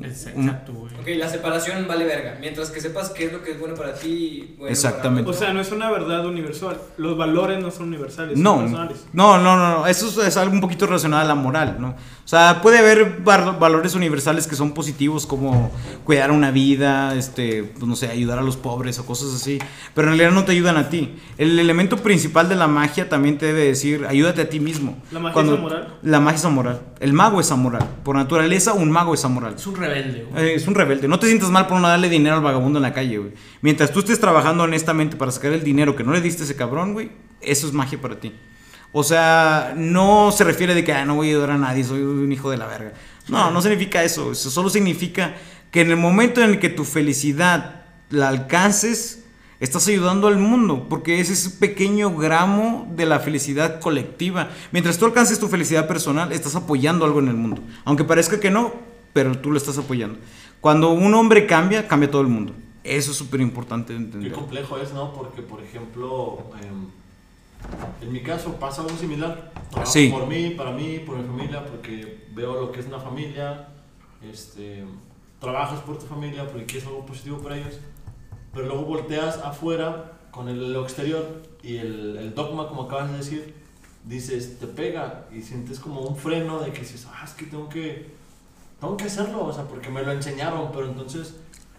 Es exacto, güey. Ok, la separación vale verga. Mientras que sepas qué es lo que es bueno para ti. Bueno Exactamente. O sea, no es una verdad universal. Los valores no son universales, No, son personales. no, no, no, no, eso es, algo un poquito relacionado a la moral, ¿no? O sea, puede haber val- valores universales que son positivos como cuidar una vida, este, pues no sé, ayudar a los pobres o cosas así, pero en realidad no te ayudan a ti. El elemento principal de la magia también te debe decir, ayúdate a ti mismo. ¿La magia Cuando- es amoral? La magia es amoral. El mago es amoral. Por naturaleza, un mago es amoral. Es un rebelde, güey. Eh, Es un rebelde. No te sientas mal por no darle dinero al vagabundo en la calle. Mientras tú estés trabajando honestamente para sacar el dinero que no le diste a ese cabrón, eso es magia para ti. O sea, no se refiere de que "Ah, no voy a ayudar a nadie, soy un hijo de la verga. No, no significa eso. Eso solo significa que en el momento en el que tu felicidad la alcances, estás ayudando al mundo, porque es ese pequeño gramo de la felicidad colectiva. Mientras tú alcances tu felicidad personal, estás apoyando algo en el mundo. Aunque parezca que no, pero tú lo estás apoyando. Cuando un hombre cambia, cambia todo el mundo. Eso es súper importante de Qué entender. complejo es, ¿no? Porque, por ejemplo, em, en mi caso pasa algo similar. Trabajo Sí. por mí, para mí, por mi familia, porque veo lo que es una familia. Este, trabajas por tu familia porque quieres algo positivo para ellos. Pero luego volteas afuera con el, lo exterior y el, el dogma, como acabas de decir, dices, te pega y sientes como un freno de que dices, ah, es que tengo que, tengo que hacerlo, o sea, porque me lo enseñaron, pero entonces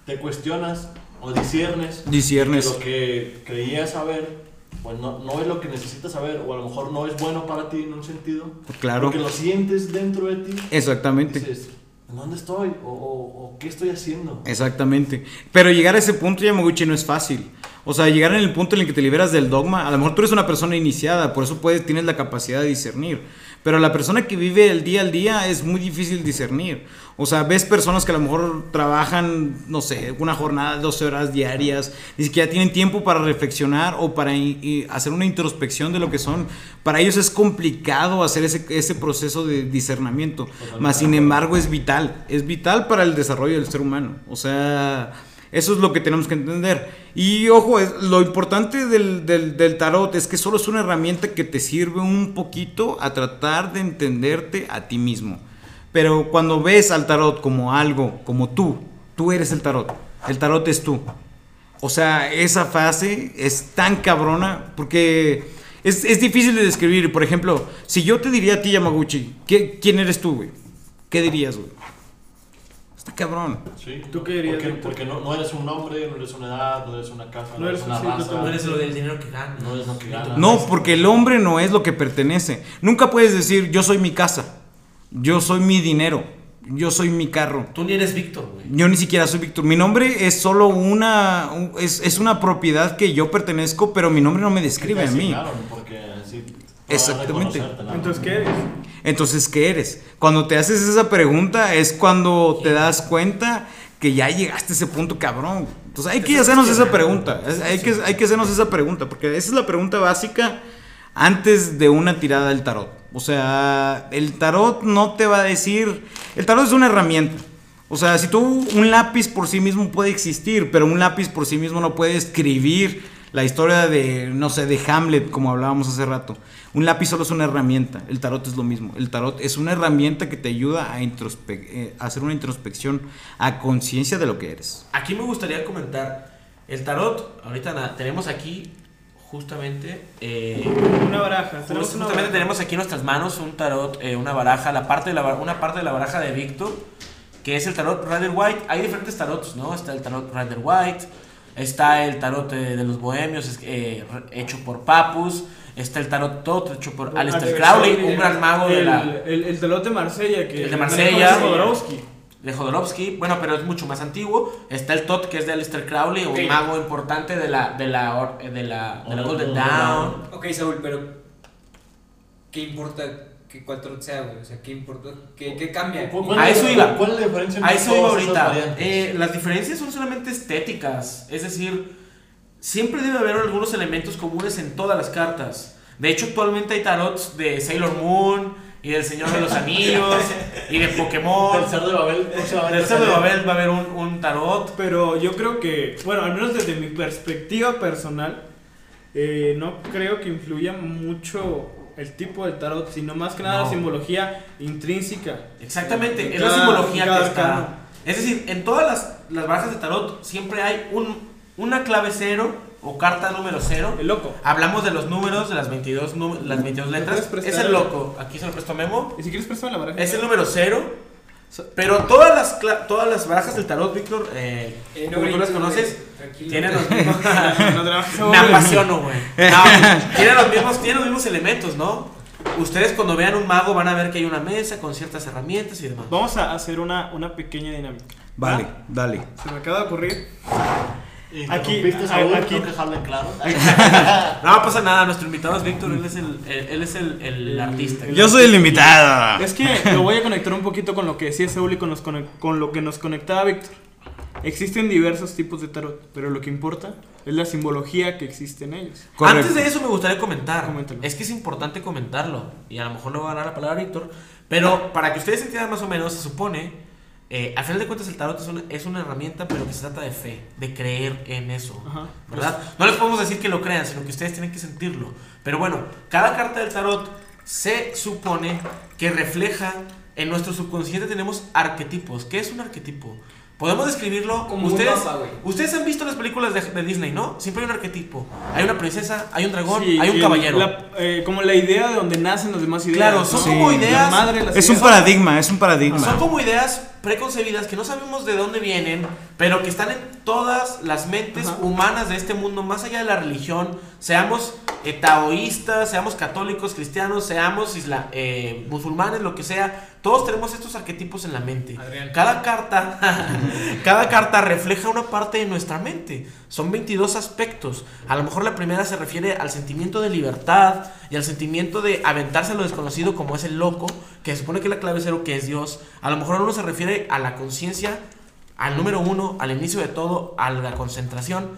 te cuestionas o disiernes Disiernes. lo que creías saber, pues no, no es lo que necesitas saber, o a lo mejor no es bueno para ti en un sentido, Claro. porque lo sientes dentro de ti. Exactamente. Dices, ¿en dónde estoy? ¿O, o- o qué estoy haciendo? Exactamente. Pero llegar a ese punto, Yamaguchi, no es fácil. O sea, llegar en el punto en el que te liberas del dogma, a lo mejor tú eres una persona iniciada, por eso puedes, tienes la capacidad de discernir. Pero la persona que vive el día al día es muy difícil discernir. O sea, ves personas que a lo mejor trabajan, no sé, una jornada de 12 horas diarias, ni siquiera tienen tiempo para reflexionar o para hacer una introspección de lo que son. Para ellos es complicado hacer ese, ese proceso de discernimiento. Más sin embargo es vital, es vital para el desarrollo del ser humano. O sea, eso es lo que tenemos que entender. Y ojo, es- lo importante del, del- tarot es que solo es una herramienta que te sirve un poquito a tratar de entenderte a ti mismo. Pero cuando ves al tarot como algo, como tú, tú eres el tarot. El tarot es tú. O sea, esa fase es tan cabrona porque es, es difícil de describir. Por ejemplo, si yo te diría a ti, Yamaguchi, ¿qué- ¿quién eres tú, güey? ¿Qué dirías, güey? Está cabrón. Sí. ¿Tú qué dirías, Porque, porque no, no eres un nombre, no eres una edad, no eres una casa, no, No eres eres una un sí, raza. No eres lo del dinero que ganas. No eres lo que ganas. No, porque el hombre no es lo que pertenece. Nunca puedes decir, yo soy mi casa, yo soy mi dinero, yo soy mi carro. Tú ni eres Víctor, güey. Yo ni siquiera soy Víctor. Mi nombre es solo una, un- es, es una propiedad que yo pertenezco, pero mi nombre no me describe a mí. asignaron, Porque sí, Exactamente. Entonces, ¿qué eres? Entonces, ¿qué eres? Cuando te haces esa pregunta es cuando te das cuenta que ya llegaste a ese punto, cabrón. Entonces hay que hacernos esa pregunta. Hay que, hay que hacernos esa pregunta, porque esa es la pregunta básica antes de una tirada del tarot. O sea, el tarot no te va a decir... El tarot es una herramienta. O sea, si tú un lápiz por sí mismo puede existir, pero un lápiz por sí mismo no puede escribir la historia de, no sé, de Hamlet, como hablábamos hace rato. Un lápiz solo es una herramienta. El tarot es lo mismo. El tarot es una herramienta que te ayuda a, introspe- eh, a hacer una introspección a conciencia de lo que eres. Aquí me gustaría comentar, el tarot, ahorita na- tenemos aquí justamente... eh, Una baraja. Tenemos una Justamente baraja. tenemos aquí en nuestras manos un tarot, eh, una baraja, la parte de la, una parte de la baraja de Víctor, que es el tarot Rider White. Hay diferentes tarots, ¿no? Está el tarot Rider White, está el tarot eh, de los bohemios eh, hecho por Papus, está el tarot Tot hecho por Aleister Crowley, un gran mago de la, el, el tarot de Marsella. Que El de Marsella. Jodorowsky. de Jodorowsky, bueno, pero es mucho más antiguo. Está el Tot, que es de Aleister Crowley, Ok. un mago importante de la, de la, or- de la, de la Golden Dawn. Ok, Saúl, pero ¿qué importa que cuál tarot sea, güey? O sea, ¿qué importa? ¿Qué, qué cambia? ¿Cu- cuál A es- eso iba. ¿Cuál es la diferencia A entre eso iba ahorita. Eh, las diferencias son solamente estéticas. Es decir, siempre debe haber algunos elementos comunes en todas las cartas. De hecho, actualmente hay tarots de Sailor Moon y del Señor de los Anillos y de Pokémon. Del cerdo de Babel. Del Cerdo de. Babel va a haber un, un tarot. Pero yo creo que, bueno, al menos desde mi perspectiva personal, eh, no creo que influya mucho el tipo de tarot, sino más que nada No. la simbología intrínseca. Exactamente, es la simbología que está. arcano. Es decir, en todas las, las barajas de tarot siempre hay un, una clave cero o carta número cero. El loco. Hablamos de los números, de las 22, nú- las 22 ¿Me letras. Es el loco. Aquí se lo presto a Memo. Y si quieres prestar la baraja. Es el número cero. Pero todas las, todas las barajas del tarot, Víctor, eh, Eh, no como tú las conoces, tienen los mismos. Me apasiono, güey. No, tienen los mismos, tienen los mismos elementos, ¿no? Ustedes cuando vean un mago van a ver que hay una mesa con ciertas herramientas y demás. Vamos a hacer una, una pequeña dinámica. Vale, ¿Va? dale. Se me acaba de ocurrir. Aquí, Aquí- Saúl, aquí- que dejarlo en claro. No pasa nada, nuestro invitado es Víctor, él es el, él, él es el, el artista. el- Yo soy el invitado. Es que lo voy a conectar un poquito con lo que decía Saúl y con, los con lo que nos conectaba Víctor. Existen diversos tipos de tarot, pero lo que importa es la simbología que existe en ellos. Correcto. Antes de eso me gustaría comentar, Coméntalo. es que es importante comentarlo, y a lo mejor no va a dar la palabra a Víctor, pero para que ustedes entiendan más o menos, se supone, eh, al final de cuentas el tarot es una, es una herramienta, pero que se trata de fe, de creer en eso. Ajá. ¿Verdad? No les podemos decir que lo crean, sino que ustedes tienen que sentirlo. Pero bueno, cada carta del tarot se supone que refleja en nuestro subconsciente tenemos arquetipos. ¿Qué es un arquetipo? Podemos describirlo Como ustedes. mapa, ustedes han visto las películas de, de Disney, ¿no? Siempre hay un arquetipo. Hay una princesa, hay un dragón, Sí, hay un caballero. la- eh, como la idea de donde nacen las demás ideas. Claro, son Sí. como La ideas. madre, las Es un ideas. paradigma, es un paradigma. Son como ideas preconcebidas que no sabemos de dónde vienen, pero que están en todas las mentes Ajá. humanas de este mundo, más allá de la religión, seamos eh, taoístas, seamos católicos, cristianos, seamos isla- eh, musulmanes, lo que sea, todos tenemos estos arquetipos en la mente. Adrián. Cada carta, cada carta refleja una parte de nuestra mente. Son 22 aspectos. A lo mejor la primera se refiere al sentimiento de libertad y al sentimiento de aventarse a lo desconocido como es el loco, que se supone que es la clave cero que es Dios. A lo mejor uno se refiere a la conciencia, al número uno, al inicio de todo, a la concentración.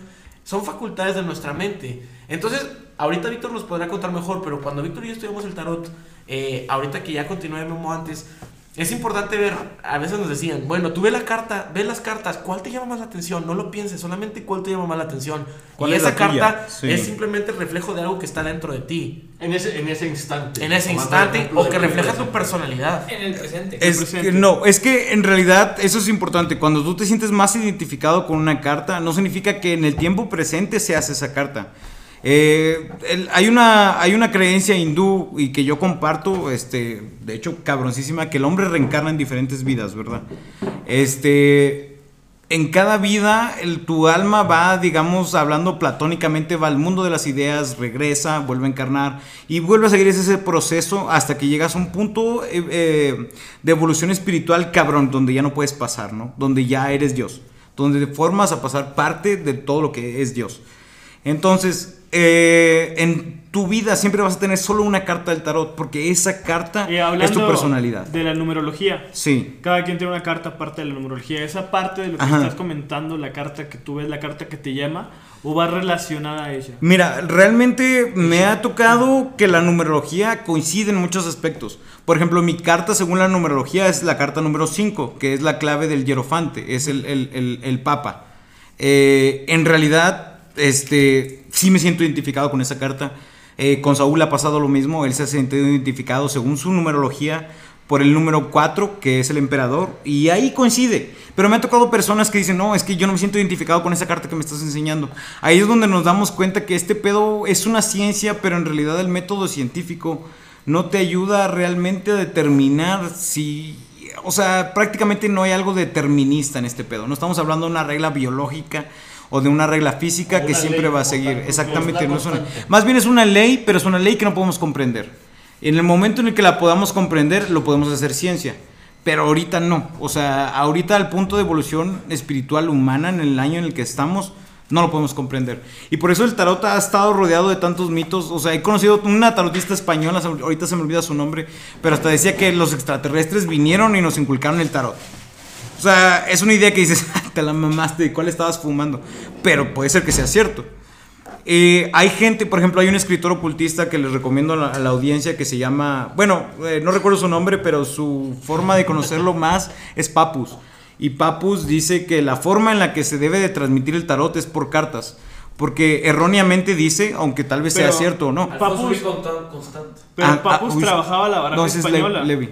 Son facultades de nuestra mente. Entonces, ahorita Víctor nos podrá contar mejor, pero cuando Víctor y yo estudiamos el tarot, eh, ahorita que ya continué Memo antes, es importante ver, a veces nos decían, bueno, tú ve la carta, ve las cartas, ¿cuál te llama más la atención? No lo pienses, solamente cuál te llama más la atención. ¿Cuál y es esa carta Sí. es simplemente el reflejo de algo que está dentro de ti, En ese, en ese instante. en ese instante, ejemplo o que refleja tu personalidad. En el presente. Es presente. que no, es que en realidad eso es importante. Cuando tú te sientes más identificado con una carta, no significa que en el tiempo presente seas esa carta. Eh, hay, una, hay una creencia hindú y que yo comparto, este, de hecho, cabroncísima, que el hombre reencarna en diferentes vidas, ¿verdad? Este, en cada vida, tu alma va, digamos, hablando platónicamente, va al mundo de las ideas, regresa, vuelve a encarnar y vuelve a seguir ese proceso hasta que llegas a un punto eh, eh, de evolución espiritual cabrón, donde ya no puedes pasar, ¿no? Donde ya eres Dios, donde formas a pasar parte de todo lo que es Dios. Entonces, eh, en tu vida siempre vas a tener solo una carta del tarot, porque esa carta es tu personalidad. de la numerología. Sí. Cada quien tiene una carta aparte de la numerología. Esa parte de lo que Ajá. estás comentando, la carta que tú ves, la carta que te llama, o va relacionada a ella. Mira, realmente me ha tocado que la numerología coincide en muchos aspectos. Por ejemplo, mi carta según la numerología es la carta número 5, que es la clave del hierofante, es el, el- el- el papa. Eh, en realidad, este, sí me siento identificado con esa carta. Eh, con Saúl ha pasado lo mismo, él se ha sentido identificado según su numerología por el número 4, que es el emperador, y ahí coincide. Pero me han tocado personas que dicen, no, es que yo no me siento identificado con esa carta que me estás enseñando. Ahí es donde nos damos cuenta que este pedo es una ciencia, pero en realidad el método científico no te ayuda realmente a determinar si... O sea, prácticamente no hay algo determinista en este pedo. No estamos hablando de una regla biológica o de una regla física que siempre va a seguir. tal, Exactamente. No es una- más bien es una ley, pero es una ley que no podemos comprender. En el momento en el que la podamos comprender, lo podemos hacer ciencia. Pero ahorita no. O sea, ahorita al punto de evolución espiritual humana en el año en el que estamos, no lo podemos comprender. Y por eso el tarot ha estado rodeado de tantos mitos. O sea, he conocido una tarotista española, ahorita se me olvida su nombre, pero hasta decía que los extraterrestres vinieron y nos inculcaron el tarot. O sea, es una idea que dices, te la mamaste, ¿de cuál estabas fumando? Pero puede ser que sea cierto. Eh, hay gente, por ejemplo, hay un escritor ocultista que les recomiendo a la, a la audiencia que se llama, bueno, eh, no recuerdo su nombre, pero su forma de conocerlo más es Papus. Y Papus dice que la forma en la que se debe de transmitir el tarot es por cartas. Porque erróneamente dice, aunque tal vez sea cierto o no. Papus- Constan- Constante. Pero Ah, ah, Papus trabajaba la baraja no, ese es Le- española. Levi.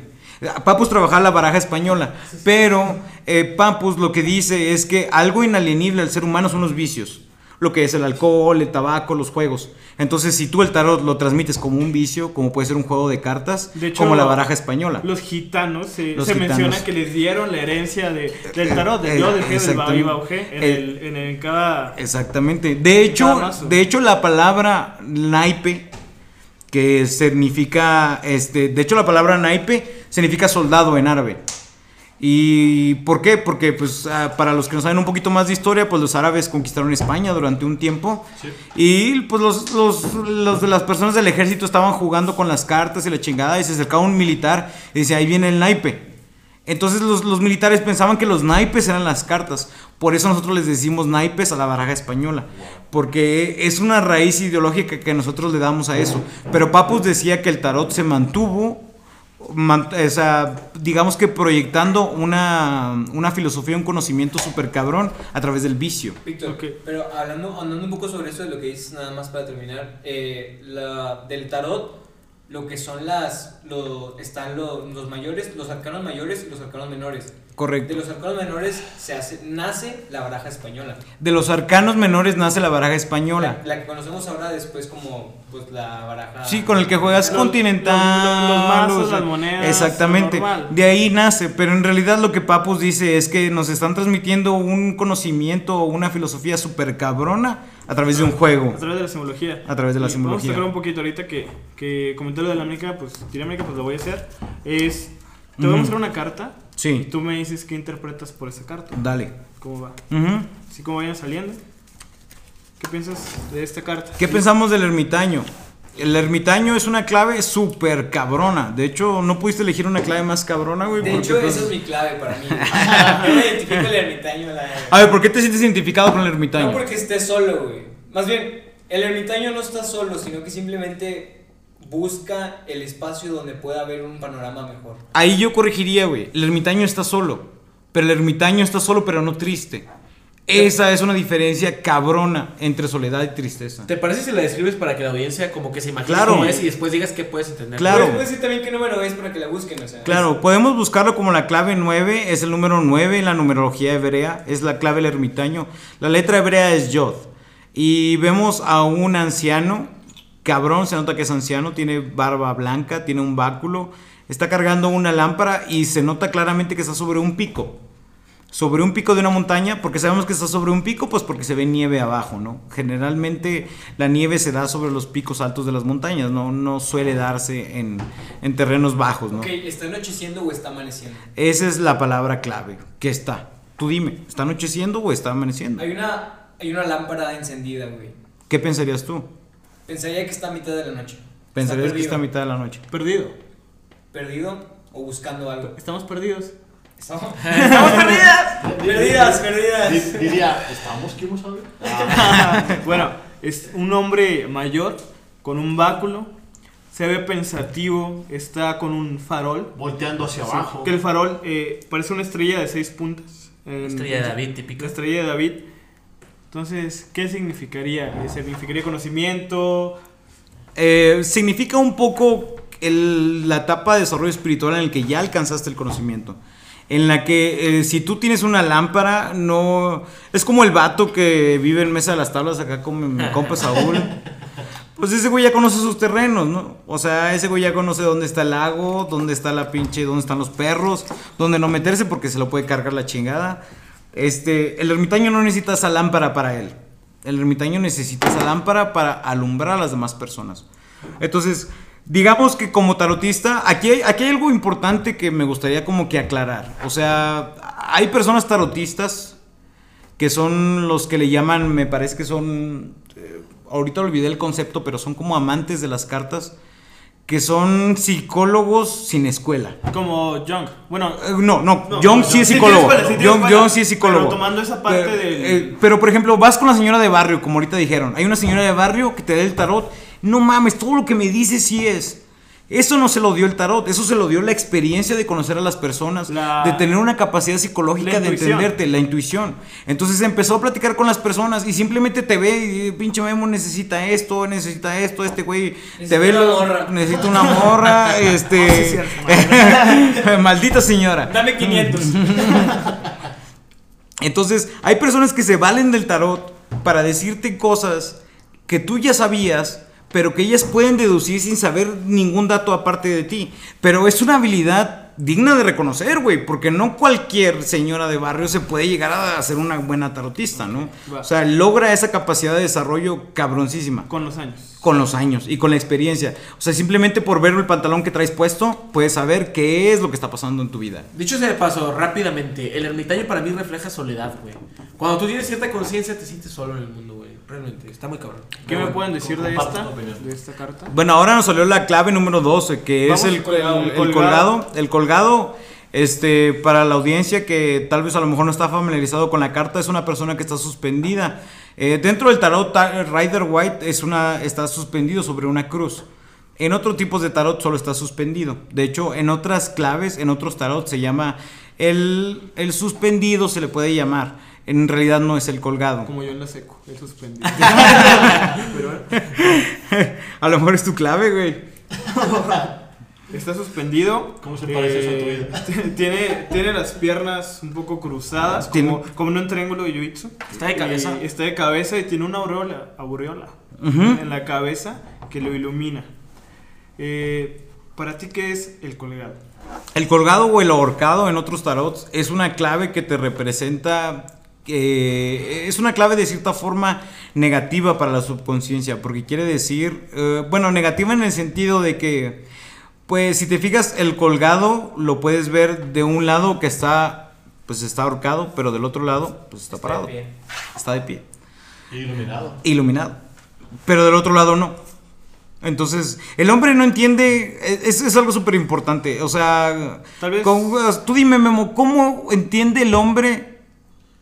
Papus trabajaba la baraja española, pero eh, Papus lo que dice es que algo inalienable al ser humano son los vicios, lo que es el alcohol, el tabaco, los juegos. Entonces, si tú el tarot lo transmites como un vicio, como puede ser un juego de cartas, De hecho, como la baraja española. Los gitanos, se, Los se gitanos. menciona que les dieron la herencia de, del tarot, del Eh, yo, del del en, Eh, el, en, el- cada... Exactamente. De hecho, de hecho la palabra naipe que significa este, de hecho la palabra naipe significa soldado en árabe. ¿Y por qué? Porque pues ah, para los que no saben un poquito más de historia, pues los árabes conquistaron España durante un tiempo y pues los, los, las personas del ejército estaban jugando con las cartas y la chingada y se acercaba un militar y decía, ahí viene el naipe. Entonces los, los militares pensaban que los naipes eran las cartas. Por eso nosotros les decimos naipes a la baraja española. Porque es una raíz ideológica que nosotros le damos a eso. Pero Papus decía que el tarot se mantuvo, man- o sea, digamos que proyectando una, una filosofía, un conocimiento súper cabrón a través del vicio. Víctor, pero hablando, andando un poco sobre eso de lo que dices, nada más para terminar, eh, la, del tarot, lo que son las, lo, están lo- los mayores, los arcanos mayores y los arcanos menores. De Correcto. los arcanos menores se hace, nace la baraja española. De los arcanos menores nace la baraja española. La, la que conocemos ahora después como pues la baraja... Sí, con el que juegas Los- continental. los- los mazos, las monedas, Exactamente. De ahí nace, pero en realidad lo que Papus dice es que nos están transmitiendo un conocimiento o una filosofía súper cabrona a través de un juego. A través de la simbología. A través de la Y simbología. Vamos a tocar un poquito ahorita que, que comenté lo de la América, pues dinámica, pues lo voy a hacer. Es, te voy a mostrar una carta y Sí, tú me dices qué interpretas por esa carta. dale. ¿Cómo va? Ujú. Así como vayan saliendo. ¿Qué piensas de esta carta? ¿Qué pensamos del ermitaño? El ermitaño es una clave súper cabrona. De hecho, no pudiste elegir una clave más cabrona, güey. De hecho, esa es mi clave para mí. Yo me identifico el ermitaño. La... A ver, ¿por qué te sientes identificado con el ermitaño? No porque esté solo, güey. Más bien, el ermitaño no está solo, sino que simplemente busca el espacio donde pueda haber un panorama mejor. Ahí yo corregiría, güey. El ermitaño está solo. Pero el ermitaño está solo, pero no triste. Esa es una diferencia cabrona entre soledad y tristeza. ¿Te parece si la describes para que la audiencia como que se imagine Claro. cómo es y después digas qué puedes entender? Claro. Puedes, puedes decir también qué número es para que la busquen, o sea. Claro, podemos buscarlo como la clave 9, es el número 9 en la numerología hebrea, es la clave del ermitaño. La letra hebrea es Yod. Y vemos a un anciano, cabrón, se nota que es anciano, tiene barba blanca, tiene un báculo, está cargando una lámpara y se nota claramente que está sobre un pico. Sobre un pico de una montaña, porque sabemos que está sobre un pico, pues porque se ve nieve abajo, ¿no? Generalmente la nieve se da sobre los picos altos de las montañas, no, no suele darse en, en terrenos bajos, ¿no? Ok, ¿está anocheciendo o está amaneciendo? Esa es la palabra clave. ¿Qué está? Tú dime, ¿está anocheciendo o está amaneciendo? Hay una, hay una lámpara encendida, güey. ¿Qué pensarías tú? Pensaría que está a mitad de la noche. Pensarías que está a mitad de la noche. Perdido. Perdido o buscando algo. Estamos perdidos. Estamos ¡Estamos perdidas! perdidas, perdidas. Di- Diría, ¿estamos? ¿Quién no sabe? bueno, es un hombre mayor con un báculo. Se ve pensativo. Está con un farol. Volteando hacia Sí, abajo. Que el farol eh, parece una estrella de seis puntas. Estrella de David, típico. La estrella de David. Entonces, ¿qué significaría? Eh, ¿Significaría conocimiento? Eh, significa un poco el- la etapa de desarrollo espiritual en el que ya alcanzaste el conocimiento. En la que eh, si tú tienes una lámpara, no... Es como el vato que vive en Mesa de las Tablas acá con mi compa Saúl. Pues ese güey ya conoce sus terrenos, ¿no? O sea, ese güey ya conoce dónde está el lago, dónde está la pinche, dónde están los perros, dónde no meterse porque se lo puede cargar la chingada. Este, el ermitaño no necesita esa lámpara para él. El ermitaño necesita esa lámpara para alumbrar a las demás personas. Entonces, digamos que como tarotista, aquí hay, aquí hay algo importante que me gustaría como que aclarar. O sea, hay personas tarotistas que son los que le llaman, me parece que son, eh, ahorita olvidé el concepto, pero son como amantes de las cartas, que son psicólogos sin escuela. Como Jung. Bueno, Eh, No, no, No, Jung sí es sí psicólogo. escuela, sí tiene Jung, escuela. Jung sí es psicólogo. Pero tomando esa parte Eh, del- eh, pero por ejemplo, vas con la señora de barrio, como ahorita dijeron. Hay una señora de barrio que te da el tarot. No mames, todo lo que me dice sí es. Eso no se lo dio el tarot, eso se lo dio la experiencia de conocer a las personas, La- de tener una capacidad psicológica de entenderte, la intuición. Entonces empezó a platicar con las personas y simplemente te ve y pinche Memo necesita esto, necesita esto, este güey te Necesita ve una lo- morra. necesita una morra, este sí, cierto, maldita señora. Dame 500. Entonces, hay personas que se valen del tarot para decirte cosas que tú ya sabías, pero que ellas pueden deducir sin saber ningún dato aparte de ti. Pero es una habilidad digna de reconocer, güey, porque no cualquier señora de barrio se puede llegar a ser una buena tarotista, ¿no? Va. O sea, logra esa capacidad de desarrollo cabroncísima con los años. con los años y con la experiencia. O sea, simplemente por ver el pantalón que traes puesto, puedes saber qué es lo que está pasando en tu vida. Dicho sea de paso, rápidamente, el ermitaño para mí refleja soledad, güey. Cuando tú tienes cierta conciencia, te sientes solo en el mundo, güey. Realmente, está muy cabrón. ¿Qué me pueden decir de esta, de esta carta? Bueno, ahora nos salió la clave número 12, que Vamos es el, colgado. el- El colgado. El colgado, este, para la audiencia que tal vez a lo mejor no está familiarizado con la carta, es una persona que está suspendida. Eh, dentro del tarot, Ta- Rider White es una, está suspendido sobre una cruz. En otros tipos de tarot solo está suspendido. De hecho, en otras claves, en otros tarot se llama el, el suspendido, se le puede llamar. En realidad no es el colgado. Como yo en la seco, el suspendido. A lo mejor es tu clave, güey. Está suspendido. ¿Cómo se parece eso a tu vida? t- Tiene, tiene las piernas un poco cruzadas, Tiene- como, como en un triángulo de jiu-jitsu. Está de cabeza. Y está de cabeza y tiene una aureola, aureola en la cabeza que lo ilumina. Eh, ¿Para ti qué es el colgado? El colgado o el ahorcado en otros tarots es una clave que te representa. Eh, es una clave de cierta forma negativa para la subconsciencia, porque quiere decir, eh, bueno, negativa en el sentido de que, pues si te fijas, el colgado lo puedes ver de un lado que está, pues está ahorcado, pero del otro lado, pues está, Está parado, de pie. está de pie, Iluminado. iluminado, pero del otro lado no. Entonces, el hombre no entiende, es, es algo súper importante. O sea, Tal vez- con- tú dime, Memo, ¿cómo entiende el hombre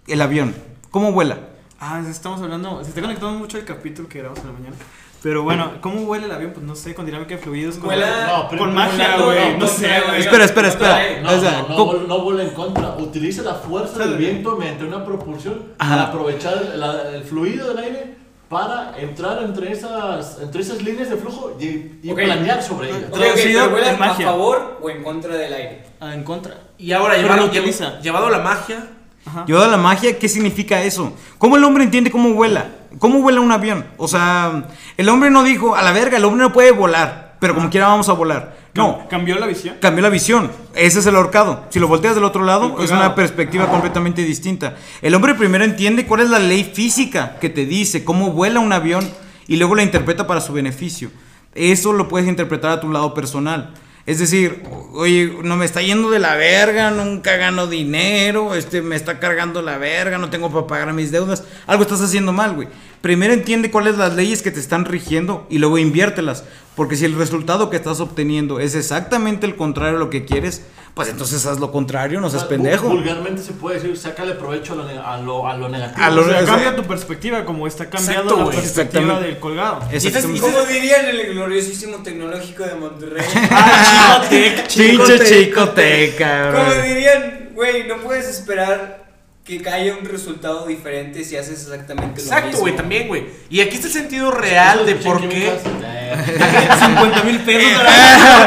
el avión? ¿Cómo vuela? Ah, estamos hablando, se está conectando mucho el capítulo que grabamos en la mañana. Pero bueno, ¿cómo huele el avión? Pues no sé, con dinámica de fluidos. Con, No, pero- con magia, no, güey. no, No, no, sé, güey. Espera, espera, espera. No, O sea, no, no, ¿cómo- vol- no vuela en contra. Utiliza la fuerza del viento mediante una propulsión Ajá. para aprovechar la- el fluido del aire para entrar entre esas, entre esas líneas de flujo y, y Ok. planear sobre ellas. Ok, ok, Traducido pero vuela en magia. a favor o en contra del aire. Ah, en contra. Y ahora, llevado, lo utiliza. llevado a la magia, Ajá. Llevado a la magia, ¿qué significa eso? ¿Cómo el hombre entiende cómo vuela? ¿Cómo vuela un avión? O sea, el hombre no dijo, a la verga, el hombre no puede volar, pero como quiera vamos a volar. No, Cam- ¿Cambió la visión? cambió la visión. Ese es el ahorcado. Si lo volteas del otro lado, es una perspectiva completamente distinta. El hombre primero entiende cuál es la ley física que te dice cómo vuela un avión y luego la interpreta para su beneficio. Eso lo puedes interpretar a tu lado personal. Es decir, oye, no me está yendo de la verga, nunca gano dinero, este me está cargando la verga, no tengo para pagar mis deudas. Algo estás haciendo mal, güey. Primero entiende cuáles las leyes que te están rigiendo y luego inviértelas. Porque si el resultado que estás obteniendo es exactamente el contrario a lo que quieres, pues entonces haz lo contrario, no seas O sea, pendejo. Vulgarmente se puede decir, sácale provecho a lo, a lo, a lo negativo. A lo- O sea, Eso- cambia tu perspectiva, como está cambiando Exacto, la perspectiva del colgado. Exactamente. Como dirían en el gloriosísimo tecnológico de Monterrey. Ah, Chicotec, Chicotec. Como cabrón. dirían, güey, no puedes esperar que haya un resultado diferente si haces exactamente lo Exacto, mismo. güey, también, güey. Y aquí está el sentido real de por qué. 50 mil pesos.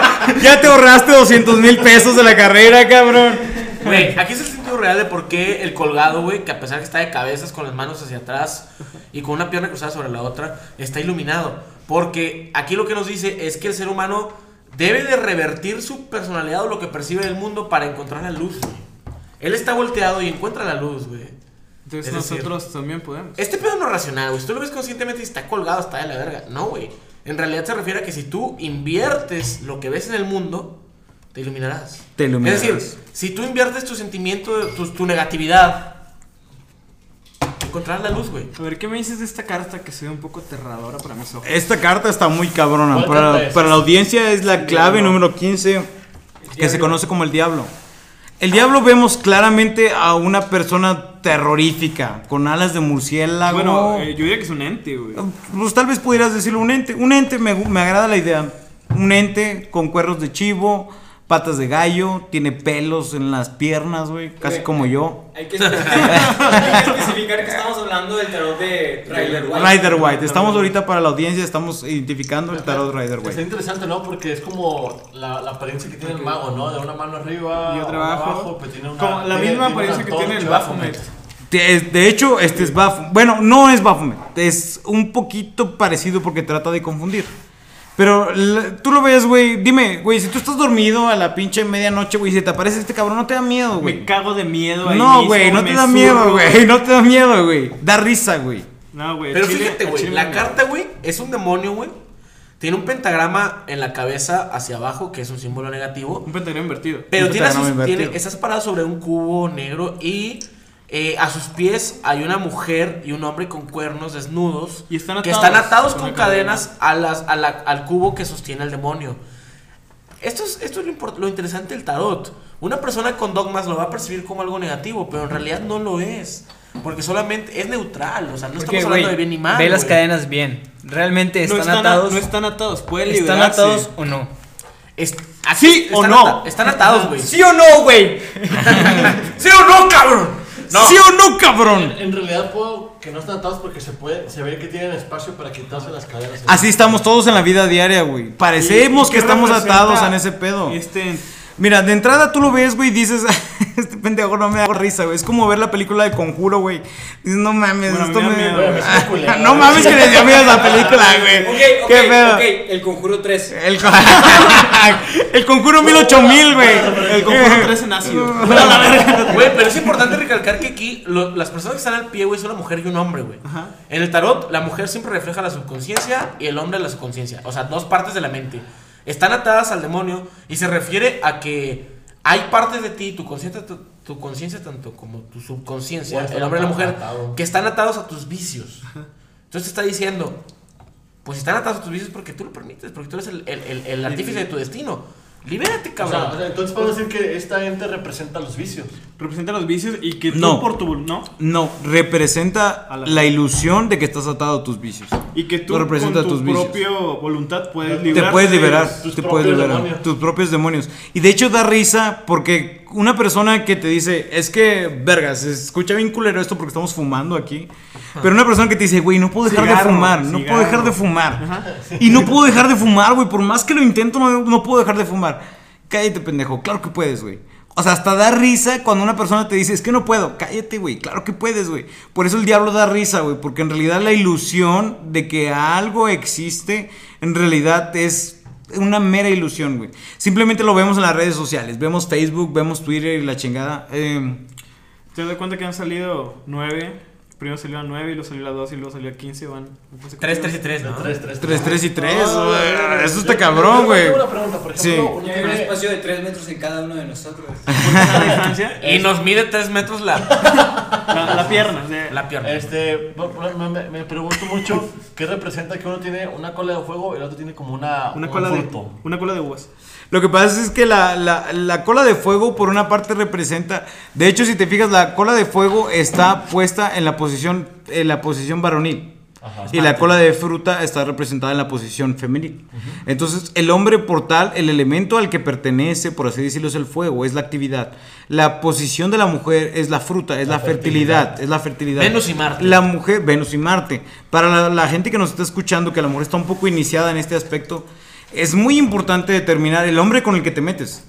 ya te ahorraste 200 mil pesos de la carrera, cabrón. Güey, aquí es el sentido real de por qué el colgado, güey, que a pesar que está de cabezas con las manos hacia atrás y con una pierna cruzada sobre la otra, está iluminado. Porque aquí lo que nos dice es que el ser humano debe de revertir su personalidad o lo que percibe del mundo para encontrar la luz, güey. Él está volteado y encuentra la luz, güey. Entonces Es decir, nosotros también podemos. Este pedo no es racional, güey. Si tú lo ves conscientemente y está colgado, está de la verga. No, güey. En realidad se refiere a que si tú inviertes lo que ves en el mundo, te iluminarás. Te iluminarás. Es decir, si tú inviertes tu sentimiento, tu, tu negatividad, encontrarás la luz, güey. A ver, ¿qué me dices de esta carta que se ve un poco aterradora para mis ojos? Esta carta está muy cabrona. ¿Cuál Para, para la audiencia es la clave número 15, que se conoce como el diablo. El diablo vemos claramente a una persona terrorífica, con alas de murciélago. Bueno, eh, yo diría que es un ente, güey. Pues tal vez pudieras decirlo un ente. Un ente me, me agrada la idea. Un ente con cuernos de chivo, patas de gallo, tiene pelos en las piernas, güey, casi como yo. Hay que, especificar, hay que especificar que estamos hablando del tarot de Rider White. Rider White. Estamos ahorita para la audiencia, estamos identificando el tarot Rider Está White. interesante, ¿no? Porque es como la, la apariencia que tiene el mago, ¿no? De una mano arriba Y otra una abajo. pues tiene una- Como la tiene- misma apariencia que tiene el Baphomet. De, de hecho, este es Baphomet. Bueno, no es Baphomet. Es un poquito parecido porque trata de confundir. Pero la- tú lo ves, güey. Dime, güey, si tú estás dormido a la pinche medianoche, güey, y se te aparece este cabrón, no te da miedo, güey. Me cago de miedo ahí No, güey, no te da miedo, güey. No te da miedo, güey. Da risa, güey. No, güey. Pero Chile- fíjate, güey, la carta, güey, es un demonio, güey. Tiene un pentagrama en la cabeza hacia abajo, que es un símbolo negativo. Un pentagrama invertido. Pero Un tiene, pentagrama tiene- invertido. estás parado sobre un cubo negro y eh, a sus pies hay una mujer y un hombre con cuernos desnudos Y están que atados están atados con con una cadena. cadenas a las, a la- al cubo que sostiene el demonio. Esto es, esto es lo, interesante del tarot. Una persona con dogmas lo va a percibir como algo negativo, pero en realidad no lo es. Porque solamente es neutral, o sea, no Porque, estamos hablando de bien ni mal. Ve las cadenas bien. Realmente No están, están, a- atados. no están atados, pueden ¿Están liberarse. atados o no? Es- así, o están no? ata- están atados, güey. ¿Sí o no, güey? ¿Sí o no, cabrón? No. ¿Sí o no, cabrón? En, en realidad puedo que no están atados porque se puede, se ve que tienen espacio para quitarse las caderas. Así estamos todos en la vida diaria, güey. Parecemos ¿Y- y que estamos atados en ese pedo. Este, Mira, de entrada tú lo ves, güey, y dices, este pendejo no me da risa, güey. Es como ver la película de Conjuro, güey. Dices, no mames, Bueno, esto me miedo, me no mames que le dio miedo a esa película, güey. Ok, ok, ¿Qué pedo? ok, el conjuro 3. El, el conjuro 108000, güey. el conjuro 3 en ácido. Güey, pero es importante recalcar que aquí lo- las personas que están al pie, güey, son una mujer y un hombre, güey. En el tarot, la mujer siempre refleja la subconsciencia y el hombre la subconsciencia. O sea, dos partes de la mente. Están atadas al demonio y se refiere a que hay partes de ti, tu conciencia, tu, tu conciencia tanto como tu subconsciencia, el hombre y la mujer, atado. que están atados a tus vicios. Entonces te está diciendo, pues están atados a tus vicios porque tú lo permites, porque tú eres el, el- el- el artífice de tu destino. Libérate, cabrón. o sea, entonces puedo decir que esta ente representa los vicios. Representa los vicios y que tú No. por tu no No, representa la- la ilusión de que estás atado a tus vicios. y que tú No representa con tu tus propia voluntad puedes Te liberarte te puedes de liberar, tus te puedes liberar demonios. tus propios demonios. Y de hecho da risa porque una persona que te dice, es que, vergas, se escucha bien culero esto porque estamos fumando aquí. Pero una persona que te dice, güey, no puedo dejar de Cigarro, fumar, no puedo dejar de fumar. Y no puedo dejar de fumar, güey, por más que lo intento, no, no puedo dejar de fumar. Cállate, pendejo, claro que puedes, güey. O sea, hasta da risa cuando una persona te dice, es que no puedo. Cállate, güey, claro que puedes, güey. Por eso el diablo da risa, güey, porque en realidad la ilusión de que algo existe, en realidad es una mera ilusión, güey. Simplemente lo vemos en las redes sociales. Vemos Facebook, vemos Twitter y la chingada. Eh, Te das cuenta que han salido nueve Primero salió a 9 y luego salió a 2 y luego salió a 15. Van. no sé 3, cuánto 3 y 3, ¿no? 3, 3, 3, 3 y 3, Ah, eso está cabrón, güey. tengo una pregunta, por Sí. ejemplo, hay un espacio de 3 metros en cada uno de nosotros. Y nos mide 3 metros la, La, la pierna. la pierna. Este, me, me- me pregunto mucho qué representa que uno tiene una cola de fuego y el otro tiene como una, una, un cola de, una cola de uvas. Lo que pasa es que la, la- la cola de fuego por una parte representa, de hecho si te fijas la cola de fuego está puesta en la posición, en la posición varonil. Ajá. Y la cola de fruta está representada en la posición femenil. Entonces, el hombre portal, el elemento al que pertenece, por así decirlo, es el fuego, es la actividad. La posición de la mujer es la fruta, es la, La fertilidad, fertilidad. es la fertilidad. Venus y Marte. La mujer, Venus y Marte. Para la, la gente que nos está escuchando, que a lo mejor está un poco iniciada en este aspecto, es muy importante determinar el hombre con el que te metes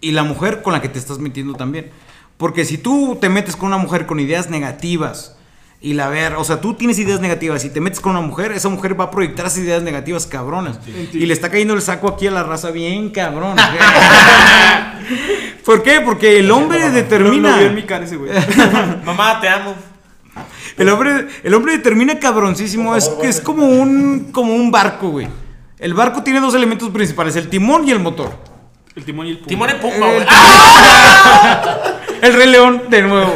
y la mujer con la que te estás metiendo también. Porque si tú te metes con una mujer con ideas negativas y la ver, o sea, tú tienes ideas negativas y te metes con una mujer, esa mujer va a proyectar esas ideas negativas cabronas. Y le está cayendo el saco aquí a la raza bien cabrón. ¿Por qué? Porque el hombre lo determina. vio en mi cara ese güey. Mamá, te amo. El hombre, el hombre determina cabroncísimo. Es, favor, que es vuelve. como un, como un barco, güey. El barco tiene dos elementos principales, el timón y el motor. El timón y el puma. Timón y Pumba, El- güey. ¡Ah! El Rey León, de nuevo.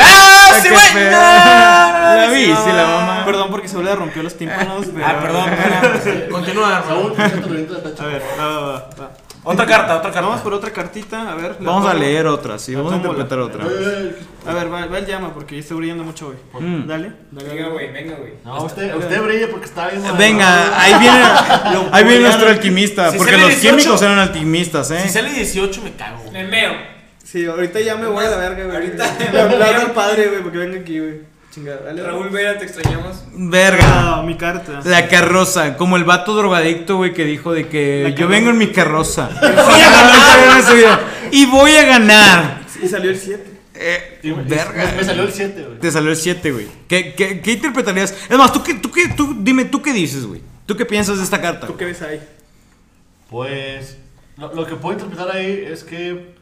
¡Ah, sí, güey! ¡No! La vi, sí, la mamá. Perdón porque se le rompió los tímpanos. pero- Ah, perdón, perdón. Continúa, Raúl. A ver, va, va, va. Otra carta, otra carta. Vamos por otra cartita, a ver. Vamos a leer otra, sí, vamos a interpretar otra. Eh, A ver, va, va el llama porque estoy brillando mucho hoy. Mm. Dale, dale. Venga, güey, venga, güey. No, usted, usted brille porque está bien. Venga, ahí viene, ahí viene nuestro alquimista, Si porque los 18, químicos eran alquimistas, Si ¿eh? sale 18, me cago. Me meo. Sí, ahorita ya me voy a la verga, güey. Ahorita- Le hablar al padre, güey, porque venga aquí, güey. Chingada, dale. Raúl Vera, te extrañamos. Verga. Ah, mi carta. La carroza, como el vato drogadicto, güey, que dijo de que yo vengo en mi carroza. voy a ganar. Y voy a ganar. Y salió el 7. Eh, verga. me- me salió el 7, güey. Te salió el 7, güey. ¿Qué, qué, qué interpretarías? Es más, ¿tú qué, tú qué, tú, dime, ¿tú qué dices, güey? ¿Tú qué piensas de esta carta? ¿Tú qué ves ahí? Pues lo, lo que puedo interpretar ahí es que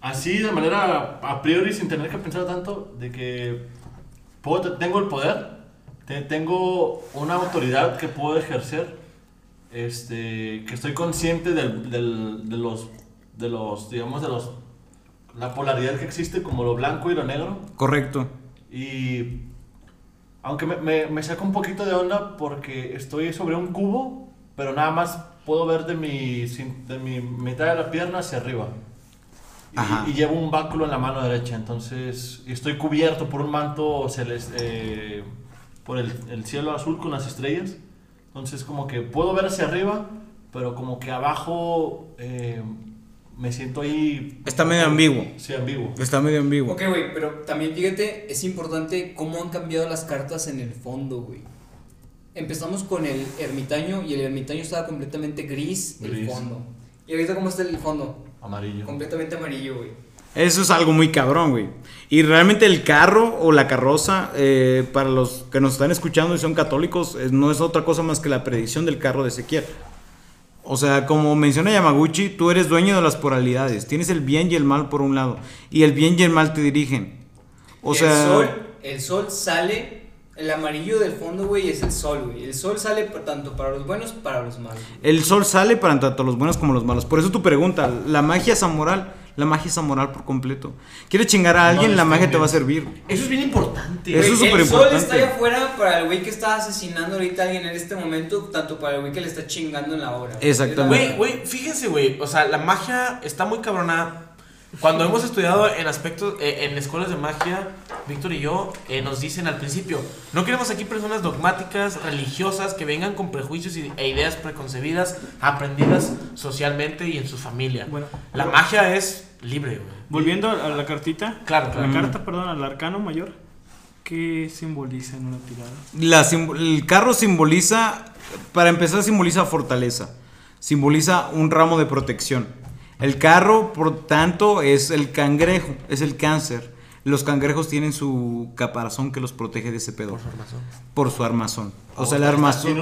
así de manera a priori sin tener que pensar tanto de que puedo, tengo el poder, te- tengo una autoridad que puedo ejercer, este, que estoy consciente del, del- de los, de los, digamos, de los, la polaridad que existe como lo blanco y lo negro. Correcto. Y aunque me, me, me saca un poquito de onda porque estoy sobre un cubo, pero nada más puedo ver de mi, de mi mitad de la pierna hacia arriba. Y, y llevo un báculo en la mano derecha, entonces estoy cubierto por un manto celeste, eh, por el, el cielo azul con las estrellas. Entonces como que puedo ver hacia arriba, pero como que abajo eh, me siento ahí... Está medio ambiguo. Sí, ambiguo. Está medio ambiguo. Ok, güey, pero también fíjate, es importante cómo han cambiado las cartas en el fondo, güey. Empezamos con el ermitaño y el ermitaño estaba completamente gris, el Gris. fondo. Y ahorita, ¿cómo está el fondo? Amarillo. Completamente amarillo, güey. Eso es algo muy cabrón, güey. Y realmente el carro o la carroza, eh, para los que nos están escuchando y son católicos, eh, no es otra cosa más que la predicción del carro de Ezequiel. O sea, como menciona Yamaguchi, tú eres dueño de las poralidades. Tienes el bien y el mal por un lado. Y el bien y el mal te dirigen. O el sea, sol, el sol sale, el amarillo del fondo, güey, es el sol, güey. El sol sale tanto para los buenos, para los malos. el sol sale para tanto los buenos como los malos. Por eso tu pregunta, la magia es amoral. La magia es amoral por completo. Quieres chingar a alguien, No la magia te va a servir. Eso es bien importante. Eso Güey, es súper El sol importante. está allá afuera para el güey que está asesinando ahorita a alguien en este momento, tanto para el güey que le está chingando en la hora. Exactamente. Güey, güey, fíjense, güey. O sea, la magia está muy cabrona. Cuando hemos estudiado en aspectos, eh, en escuelas de magia, Víctor y yo, eh, nos dicen al principio, no queremos aquí personas dogmáticas, religiosas, que vengan con prejuicios y- e ideas preconcebidas, aprendidas socialmente y en su familia. Bueno, La magia es libre, güey. volviendo a la cartita. Claro, claro. la carta, perdón, al arcano mayor. ¿Qué simboliza en una tirada? La sim- el carro simboliza, para empezar, simboliza fortaleza. Simboliza un ramo de protección. El carro, por tanto, es el cangrejo, es el cáncer. los cangrejos tienen su caparazón que los protege de ese pedo. Por su armazón. Por su armazón. O Oh, sea, el tiene armazón.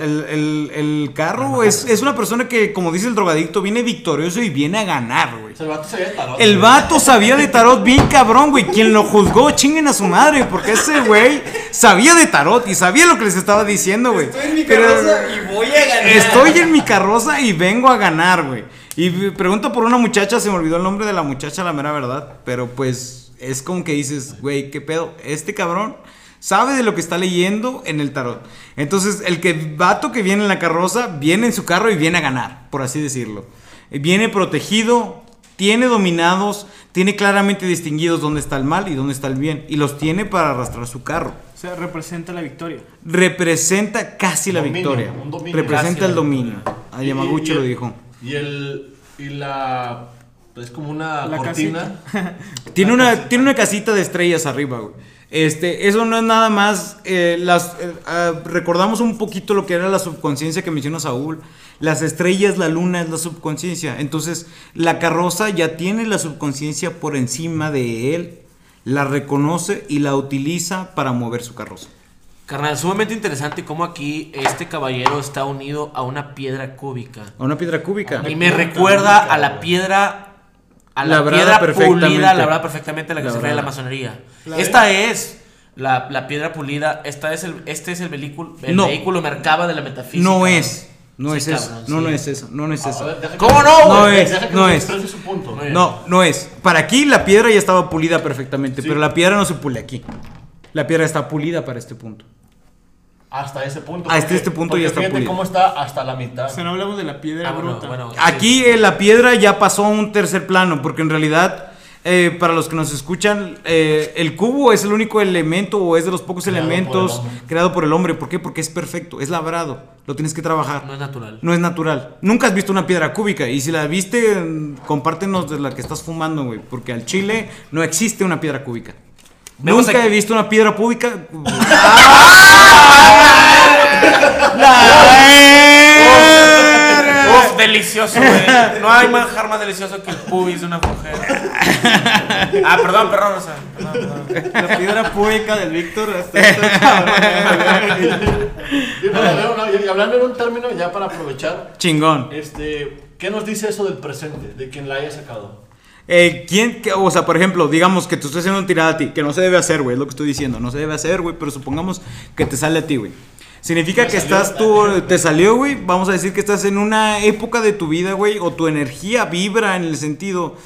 El, el- carro es, es una persona que, como dice el drogadicto, viene victorioso y viene a ganar, güey. O sea, el vato se veía tarot. El vato sabía de tarot bien cabrón, güey. Quien lo juzgó, chinguen a su madre, porque ese güey sabía de tarot y sabía lo que les estaba diciendo, güey. Estoy en mi carroza y voy a ganar. Estoy en mi carroza y vengo a ganar, güey. Y pregunto por una muchacha, se me olvidó el nombre de la muchacha, la mera verdad. Pero pues es como que dices, güey, ¿qué pedo? Este cabrón sabe de lo que está leyendo en el tarot. Entonces, el que vato que viene en la carroza, viene en su carro y viene a ganar, por así decirlo. Viene protegido, tiene dominados, tiene claramente distinguidos dónde está el mal y dónde está el bien. Y los tiene para arrastrar su carro. O sea, representa la victoria. Representa casi la victoria. un dominio. Representa Casi el dominio. A Y- Yamaguchi y- lo dijo. Y el. Y la. Es como una La cortina. Tiene La una, casita. tiene una casita de estrellas arriba, güey. Este, eso no es nada más. eh, las, eh, ah, recordamos un poquito lo que era la subconsciencia que menciona Saúl. Las estrellas, la luna es la subconsciencia. Entonces, la carroza ya tiene la subconsciencia por encima de él. La reconoce y la utiliza para mover su carroza. Carnal, sumamente interesante cómo aquí este caballero está unido a una piedra cúbica. A una piedra cúbica. Y me recuerda a la piedra. A la Labrada piedra perfectamente. pulida, labrada perfectamente, la que se Labrada. refiere la masonería. La Esta es la, la piedra pulida. Esta es el, este es el vehículo, el No. vehículo mercaba de la metafísica. No es. No Sí, es eso. cabrón, No, sí. no es eso. No, no es A eso. ver, ¿Cómo no, No es, Deja que no es. su punto. No, no es. Para aquí la piedra ya estaba pulida perfectamente, Sí. pero la piedra no se pule aquí. La piedra está pulida para este punto. Hasta ese punto. Hasta porque- este punto ya está fíjate pulido. cómo está hasta la mitad. O sea, no hablamos de la piedra Ah, bruta. bueno. Aquí eh, la piedra ya pasó a un tercer plano, porque en realidad, eh, para los que nos escuchan, eh, el cubo es el único elemento o es de los pocos Creado por elementos creado por el hombre. ¿Por qué? Porque es perfecto, es labrado, lo tienes que trabajar. No es natural. No es natural. Nunca has visto una piedra cúbica. Y si la viste, compártenos de la que estás fumando, güey. Porque al chile no existe una piedra cúbica. Nunca aquí- he visto una piedra cúbica. Uf, delicioso, güey. No hay manjar más delicioso que el pubis de una mujer. Ah, perdón, perdón, o sea, perdón, perdón. La piedra pública del Víctor. Y, ver, no, y- y hablando en un término, ya para aprovechar, Chingón. este, ¿qué nos dice eso del presente? De quien la haya sacado. Eh, ¿quién, que- o sea, por ejemplo, digamos que tú estás haciendo un tirada a ti, que no se debe hacer, güey, es lo que estoy diciendo, no se debe hacer, güey, pero supongamos que te sale a ti, güey. Significa Me que estás tú, te salió, güey, vamos a decir que estás en una época de tu vida, güey, o tu energía vibra en el sentido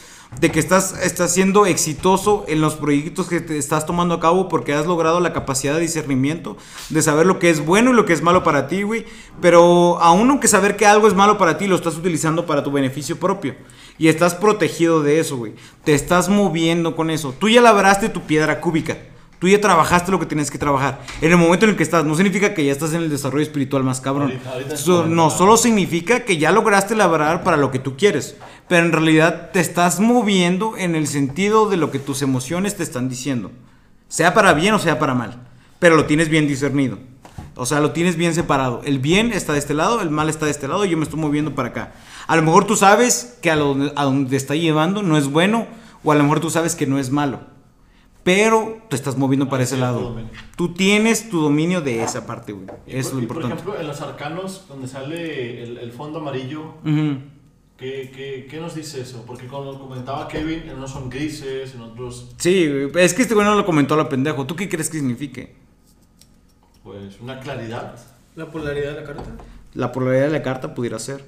de que estás, estás siendo exitoso en los proyectos que te estás tomando a cabo porque has logrado la capacidad de discernimiento, de saber lo que es bueno y lo que es malo para ti, güey. Pero aún aunque saber que algo es malo para ti, lo estás utilizando para tu beneficio propio. Y estás protegido de eso, güey. Te estás moviendo con eso. Tú ya labraste tu piedra cúbica. Tú ya trabajaste lo que tienes que trabajar. En el momento en el que estás, no significa que ya estás en el desarrollo espiritual más cabrón. Ahorita- ahorita So- es no, solo significa que ya lograste labrar para lo que tú quieres. Pero en realidad te estás moviendo en el sentido de lo que tus emociones te están diciendo. Sea para bien o sea para mal. Pero lo tienes bien discernido. O sea, lo tienes bien separado. El bien está de este lado, el mal está de este lado y yo me estoy moviendo para acá. A lo mejor tú sabes que a, lo- a donde te está llevando no es bueno o a lo mejor tú sabes que no es malo. Pero te estás moviendo para Ah, ese sí, tu lado. dominio. Tú tienes tu dominio de esa parte, güey. Es por, lo y por importante. ejemplo, en los arcanos, donde sale el, el fondo amarillo, Ujú. ¿qué, qué, qué nos dice eso? Porque como comentaba Kevin, en unos son grises, en otros, Sí, es que este güey no lo comentó a lo pendejo. ¿Tú qué crees que signifique? pues, una claridad. La polaridad de la carta. La polaridad de la carta pudiera ser.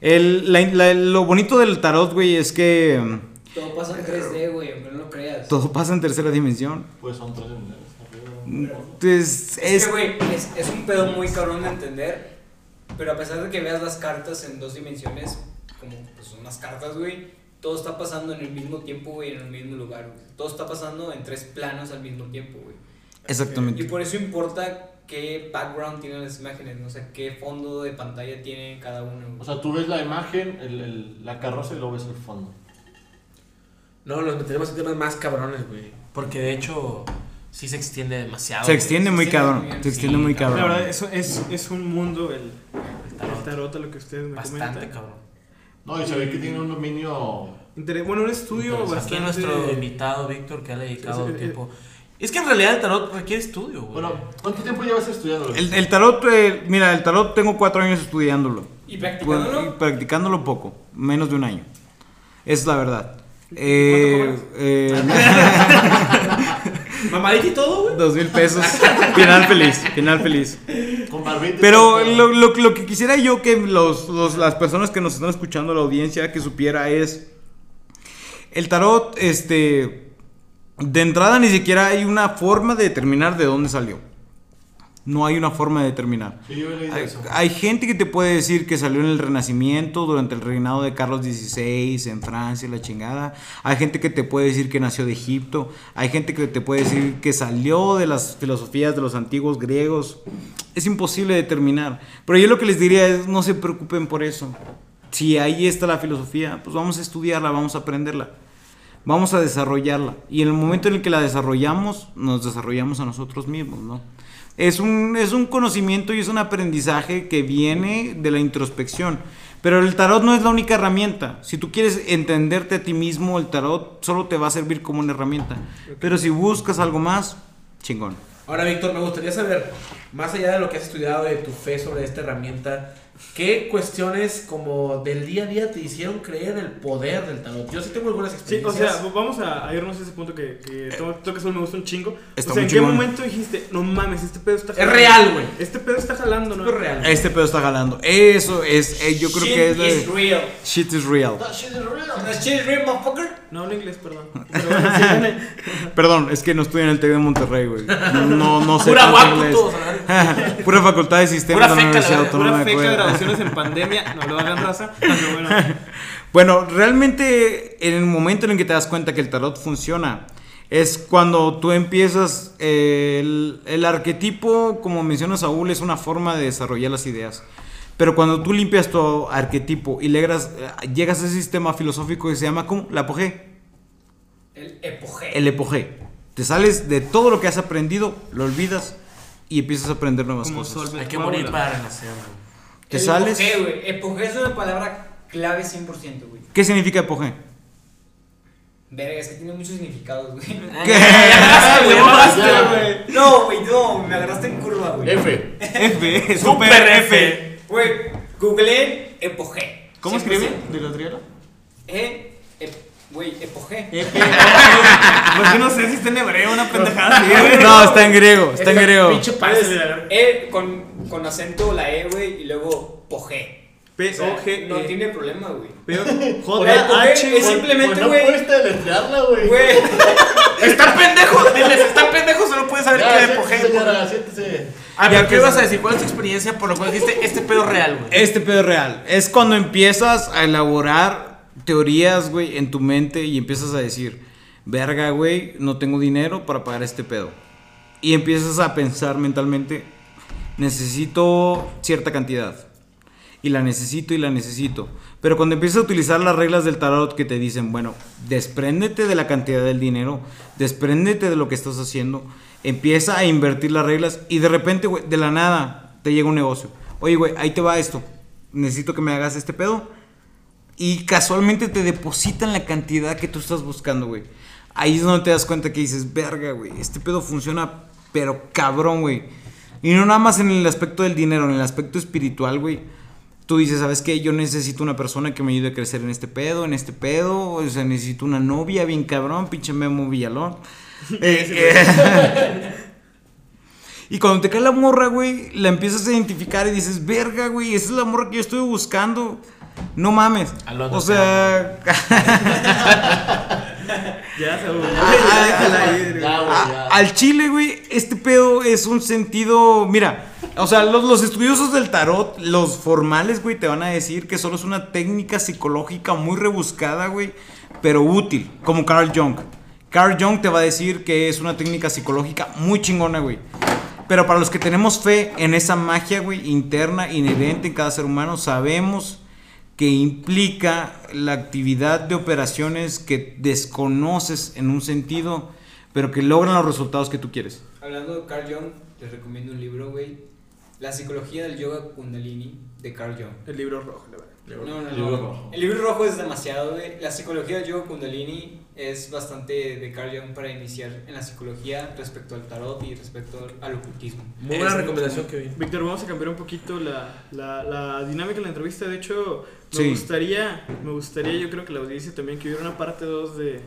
El, la- la- lo bonito del tarot, güey, es que Todo pasa en 3D, güey, aunque no lo creas. todo pasa en tercera dimensión. Pues son tres en arriba. Entonces, Es es, güey, es, es un pedo muy cabrón de entender. Pero a pesar de que veas las cartas en dos dimensiones, como pues, son las cartas, güey, todo está pasando en el mismo tiempo, güey, en el mismo lugar. Todo está pasando en tres planos al mismo tiempo, güey. Exactamente. Y por eso importa qué background tienen las imágenes, ¿no? O sea, qué fondo de pantalla tiene cada uno. O sea, tú ves la imagen, el, el- la carroza y luego ves el fondo. No, los meteremos en temas más cabrones, güey. Porque de hecho, sí se extiende demasiado. se güey. extiende muy sí, cabrón. sí, Se extiende sí, muy cabrón. cabrón. La verdad, eso es, es un mundo el, El el tarot. tarot, a lo que ustedes me Bastante comentan. cabrón. No, y se ve que tiene un dominio. Inter- Bueno, un estudio Aquí bastante. nuestro invitado, Víctor, que ha dedicado Sí, sí, tiempo. Es que en realidad el tarot requiere estudio, güey. Bueno, ¿cuánto tiempo llevas estudiando? El, el tarot, eh, mira, el tarot tengo cuatro años estudiándolo. ¿Y Bueno, practicándolo? y practicándolo poco, menos de un año. Es la verdad. Eh, eh, Mamadita y todo, güey. dos mil pesos. Final feliz, final feliz. Con barbita. Pero lo, lo- lo que quisiera yo que los, los- las personas que nos están escuchando, la audiencia, que supiera es. El tarot, este. De entrada ni siquiera hay una forma de determinar de dónde salió. No hay una forma de determinar. Sí, yo Hay, eso. hay gente que te puede decir que salió en el Renacimiento, durante el reinado de Carlos XVI, en Francia, la chingada. Hay gente que te puede decir que nació de Egipto. Hay gente que te puede decir que salió de las filosofías de los antiguos griegos. Es imposible determinar. Pero yo lo que les diría es, no se preocupen por eso. Si ahí está la filosofía, pues vamos a estudiarla, vamos a aprenderla. Vamos a desarrollarla. Y en el momento en el que la desarrollamos, nos desarrollamos a nosotros mismos, ¿no? Es un, es un conocimiento y es un aprendizaje que viene de la introspección. Pero el tarot no es la única herramienta. Si tú quieres entenderte a ti mismo, el tarot solo te va a servir como una herramienta. Pero si buscas algo más, chingón. Ahora, Víctor, me gustaría saber, más allá de lo que has estudiado, de tu fe sobre esta herramienta, ¿qué cuestiones como del día a día te hicieron creer en el poder del tarot? Yo sí tengo algunas Sí, o experiencias. sea, vamos a, a irnos a ese punto que, que que solo me gusta un chingo. Está o sea, muy ¿en qué chingón. momento dijiste, no mames, este pedo está es real, güey. Este pedo está jalando, ¿no? Es real. Este pedo está jalando. Eso es, eh, yo creo que es... Shit is de- real. Shit is real. That shit is real. That shit is real, motherfucker. No hablo inglés, perdón. Pero bueno, sí, viene- Perdón, es que no estoy en el TEC de Monterrey, güey. No, no sé Pura guapo. Pura facultad de sistemas Pura de la Universidad Autónoma de. Grabaciones en pandemia, no lo hagan raza. Pero bueno, Bueno, realmente en el momento en el que te das cuenta que el tarot funciona es cuando tú empiezas eh, el, el arquetipo, como menciona Saúl, es una forma de desarrollar las ideas. Pero cuando tú limpias tu arquetipo y logras, eh, llegas a ese sistema filosófico que se llama ¿cómo? la apogee, El epogeo. el epogee. Te sales de todo lo que has aprendido, lo olvidas y empiezas a aprender nuevas como cosas. Hay que morir para renacer, El sales. Epogeo, güey. Epogeo es una palabra clave 100%, güey. ¿Qué significa epogee? Verga, es que tiene muchos significados, güey. ¿Qué? Güey. No, güey, no, me agarraste en curva, güey. F. F, Super F. Güey, googleé epogeo. ¿Cómo 100%. escribe? ¿De la triada? E, ep- güey, epogeo. F. Pues que no sé si está en hebreo, una pendejada así, güey. No, está en griego, está en griego. Pinche verga. E con, con acento la E, güey, y luego poge. P, O sea, O, G, no E. tiene problema, güey. P, Güey, J, H, es simplemente, Pues no güey. puedes deletrearla, güey. Güey, Está pendejo, diles, está pendejo, solo puedes saber Ya, qué de siéntese, epogeo. señora, siéntese. A ver, ¿qué que- ibas a decir? ¿Cuál es tu experiencia por lo cual dijiste este pedo es real, güey? Este pedo es real. Es cuando empiezas a elaborar teorías, güey, en tu mente y empiezas a decir, verga, güey, no tengo dinero para pagar este pedo. Y empiezas a pensar mentalmente, necesito cierta cantidad. Y la necesito y la necesito. Pero cuando empiezas a utilizar las reglas del tarot que te dicen, bueno, despréndete de la cantidad del dinero, despréndete de lo que estás haciendo, empieza a invertir las reglas y de repente, güey, de la nada te llega un negocio. Oye, güey, ahí te va esto. Necesito que me hagas este pedo. Y casualmente te depositan la cantidad que tú estás buscando, güey. Ahí es donde te das cuenta que dices, verga, güey, este pedo funciona, pero cabrón, güey. Y no nada más en el aspecto del dinero, en el aspecto espiritual, güey. Tú dices, ¿sabes qué? Yo necesito una persona que me ayude a crecer en este pedo, en este pedo. O sea, necesito una novia bien cabrón, pinche Memo Villalón. Eh, y cuando te cae la morra, güey, la empiezas a identificar y dices, verga, güey, esa es la morra que yo estuve buscando. No mames. O sea, Ya se Ah, déjala ir, Ya, güey, a- ya. al chile, güey, este pedo es un sentido. Mira, o sea, los, los estudiosos del tarot, los formales, güey, te van a decir que solo es una técnica psicológica muy rebuscada, güey, pero útil, como Carl Jung. Carl Jung te va a decir que es una técnica psicológica muy chingona, güey. Pero para los que tenemos fe en esa magia, güey, interna, inherente en cada ser humano, sabemos que implica la actividad de operaciones que desconoces en un sentido, pero que logran los resultados que tú quieres. hablando de Carl Jung, les recomiendo un libro, güey. La psicología del yoga kundalini de Carl Jung. El libro rojo, la verdad. No, no, Libro no. rojo. El libro rojo es demasiado, güey. La psicología del yoga kundalini es bastante de Carl Jung para iniciar en la psicología respecto al tarot y respecto al ocultismo. Muy buena recomendación, Kevin. Víctor, vamos a cambiar un poquito la, la, la dinámica de la entrevista. De hecho, me Sí. gustaría, me gustaría, yo creo que la audiencia también, que hubiera una parte 2 de,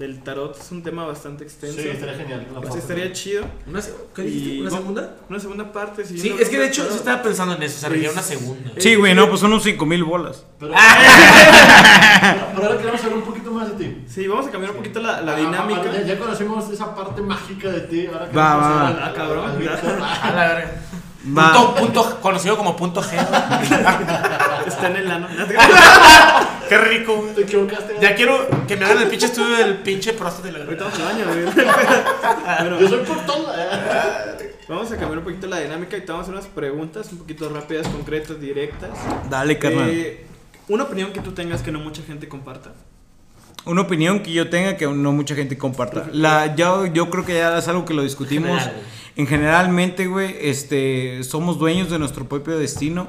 del tarot. Es un tema bastante extenso. Sí, estaría genial. parte. estaría chido. ¿Una, ¿Qué dijiste? Y- ¿Una segunda? Una segunda parte. Sí, siguiendo es que de hecho yo estaba pensando en eso, o sea, requiere una segunda. Sí, güey, no, pues son unos 5000 bolas. Pero, pero ahora queremos saber un poquito más de ti. Sí, vamos a cambiar un poquito la, la Ah, dinámica. ah, Ya, ya conocimos esa parte mágica de ti. Ahora Va, queremos va. Ah, cabrón. al Víctor. A la verga. Va. Punto, punto, conocido como punto G. Está en el ano. Qué rico, güey. Te equivocaste. Ya quiero que me hagan el pinche estudio del pinche próstata y la Ahorita vamos al baño, güey. Bueno, Yo soy por todo. vamos a cambiar un poquito la dinámica y te vamos a hacer unas preguntas un poquito rápidas, concretas, directas. Dale, carnal. Eh, una opinión que tú tengas que no mucha gente comparta. Una opinión que yo tenga que no mucha gente comparta. La, yo, yo creo que ya es algo que lo discutimos. General, en generalmente, güey, este, somos dueños de nuestro propio destino.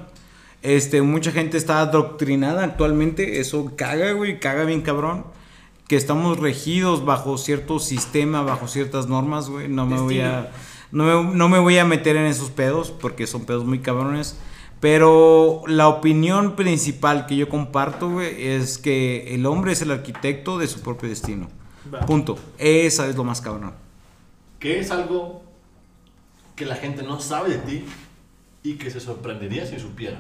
Este, mucha gente está adoctrinada actualmente. Eso caga, güey, caga bien cabrón. Que estamos regidos bajo cierto sistema, bajo ciertas normas, güey. No me voy a. No me, no me voy a meter en esos pedos porque son pedos muy cabrones. Pero la opinión principal que yo comparto, güey, es que el hombre es el arquitecto de su propio destino. Va. Punto. Esa es lo más cabrón. ¿Qué es algo que la gente no sabe de ti y que se sorprendería si supiera?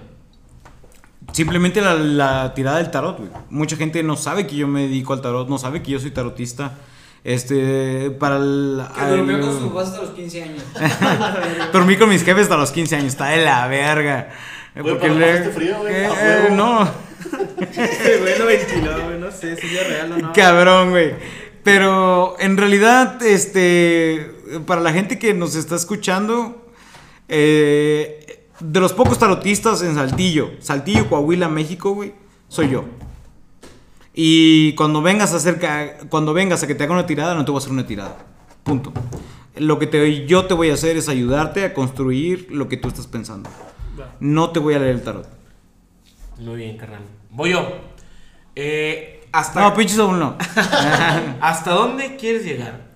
Simplemente la, la tirada del tarot, güey. Mucha gente no sabe que yo me dedico al tarot, no sabe que yo soy tarotista. Este, para el... Que durmió con su papás hasta los 15 años. Dormí con mis jefes hasta los 15 años, está de la verga. Pero no pasaste frío, güey, Eh, eh, no, Este güey lo ventiló, güey. No sé si es real o no. cabrón, güey. Pero en realidad, este, para la gente que nos está escuchando, eh, de los pocos tarotistas en Saltillo, Saltillo, Coahuila, México, güey, soy yo. Y cuando vengas a hacer cuando vengas a que te haga una tirada, no te voy a hacer una tirada. Punto. Lo que te, yo te voy a hacer es ayudarte a construir lo que tú estás pensando. No te voy a leer el tarot. Muy bien, carnal. Voy yo. Eh, hasta, No, pinches aún no. ¿Hasta dónde quieres llegar?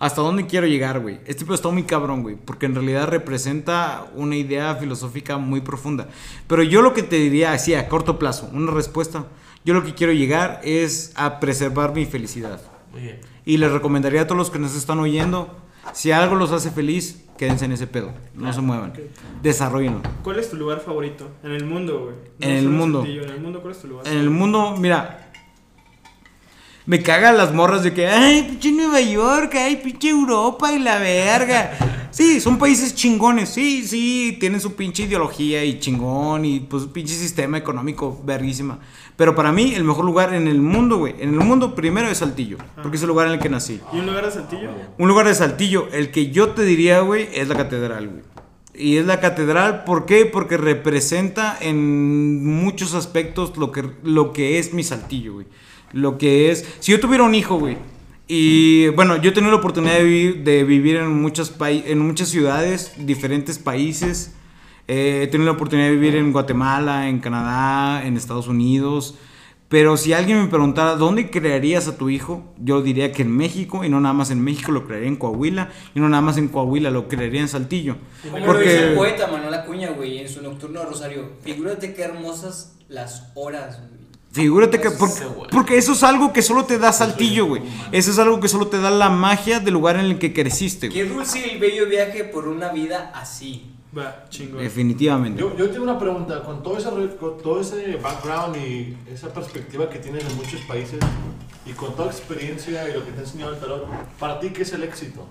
¿Hasta dónde quiero llegar, güey? Este pedo está muy cabrón, güey, porque en realidad representa una idea filosófica muy profunda. Pero yo lo que te diría así a corto plazo, una respuesta, yo lo que quiero llegar es a preservar mi felicidad. Muy bien. Y les recomendaría a todos los que nos están oyendo, si algo los hace feliz, quédense en ese pedo, no se muevan, desarrollenlo. ¿Cuál es tu lugar favorito? En el mundo, güey. No En el mundo. En el mundo, ¿cuál es tu lugar? En el mundo, mira, me cagan las morras de que, ay, pinche Nueva York, ay, pinche Europa y la verga. Sí, son países chingones, sí, sí, tienen su pinche ideología y chingón y pues pinche sistema económico verguísima. Pero para mí, el mejor lugar en el mundo, güey, en el mundo primero es Saltillo, porque es el lugar en el que nací. ¿Y un lugar de Saltillo? Un lugar de Saltillo, el que yo te diría, güey, es la catedral, güey. Y es la catedral, ¿por qué? Porque representa en muchos aspectos lo que, lo que es mi Saltillo, güey. Lo que es... Si yo tuviera un hijo, güey, y bueno, yo he tenido la oportunidad de vivir, de vivir en, muchas en muchas ciudades, diferentes países. Eh, he tenido la oportunidad de vivir en Guatemala, en Canadá, en Estados Unidos. Pero si alguien me preguntara dónde crearías a tu hijo, yo diría que en México, y no nada más en México, lo crearía en Coahuila, y no nada más en Coahuila, lo crearía en Saltillo. Como lo dice el Porque poeta Manuel Acuña, güey, en su nocturno Rosario. Figúrate qué hermosas las horas, güey. Figúrate que, porque eso es algo que solo te da Saltillo, güey. Eso es algo que solo te da la magia del lugar en el que creciste, güey. Qué dulce y bello viaje por una vida así. Va, chingón. Definitivamente. Yo, yo tengo una pregunta, con todo, ese, con todo ese background y esa perspectiva que tienes en muchos países y con toda la experiencia y lo que te ha enseñado el tarot, ¿para ti qué es el éxito?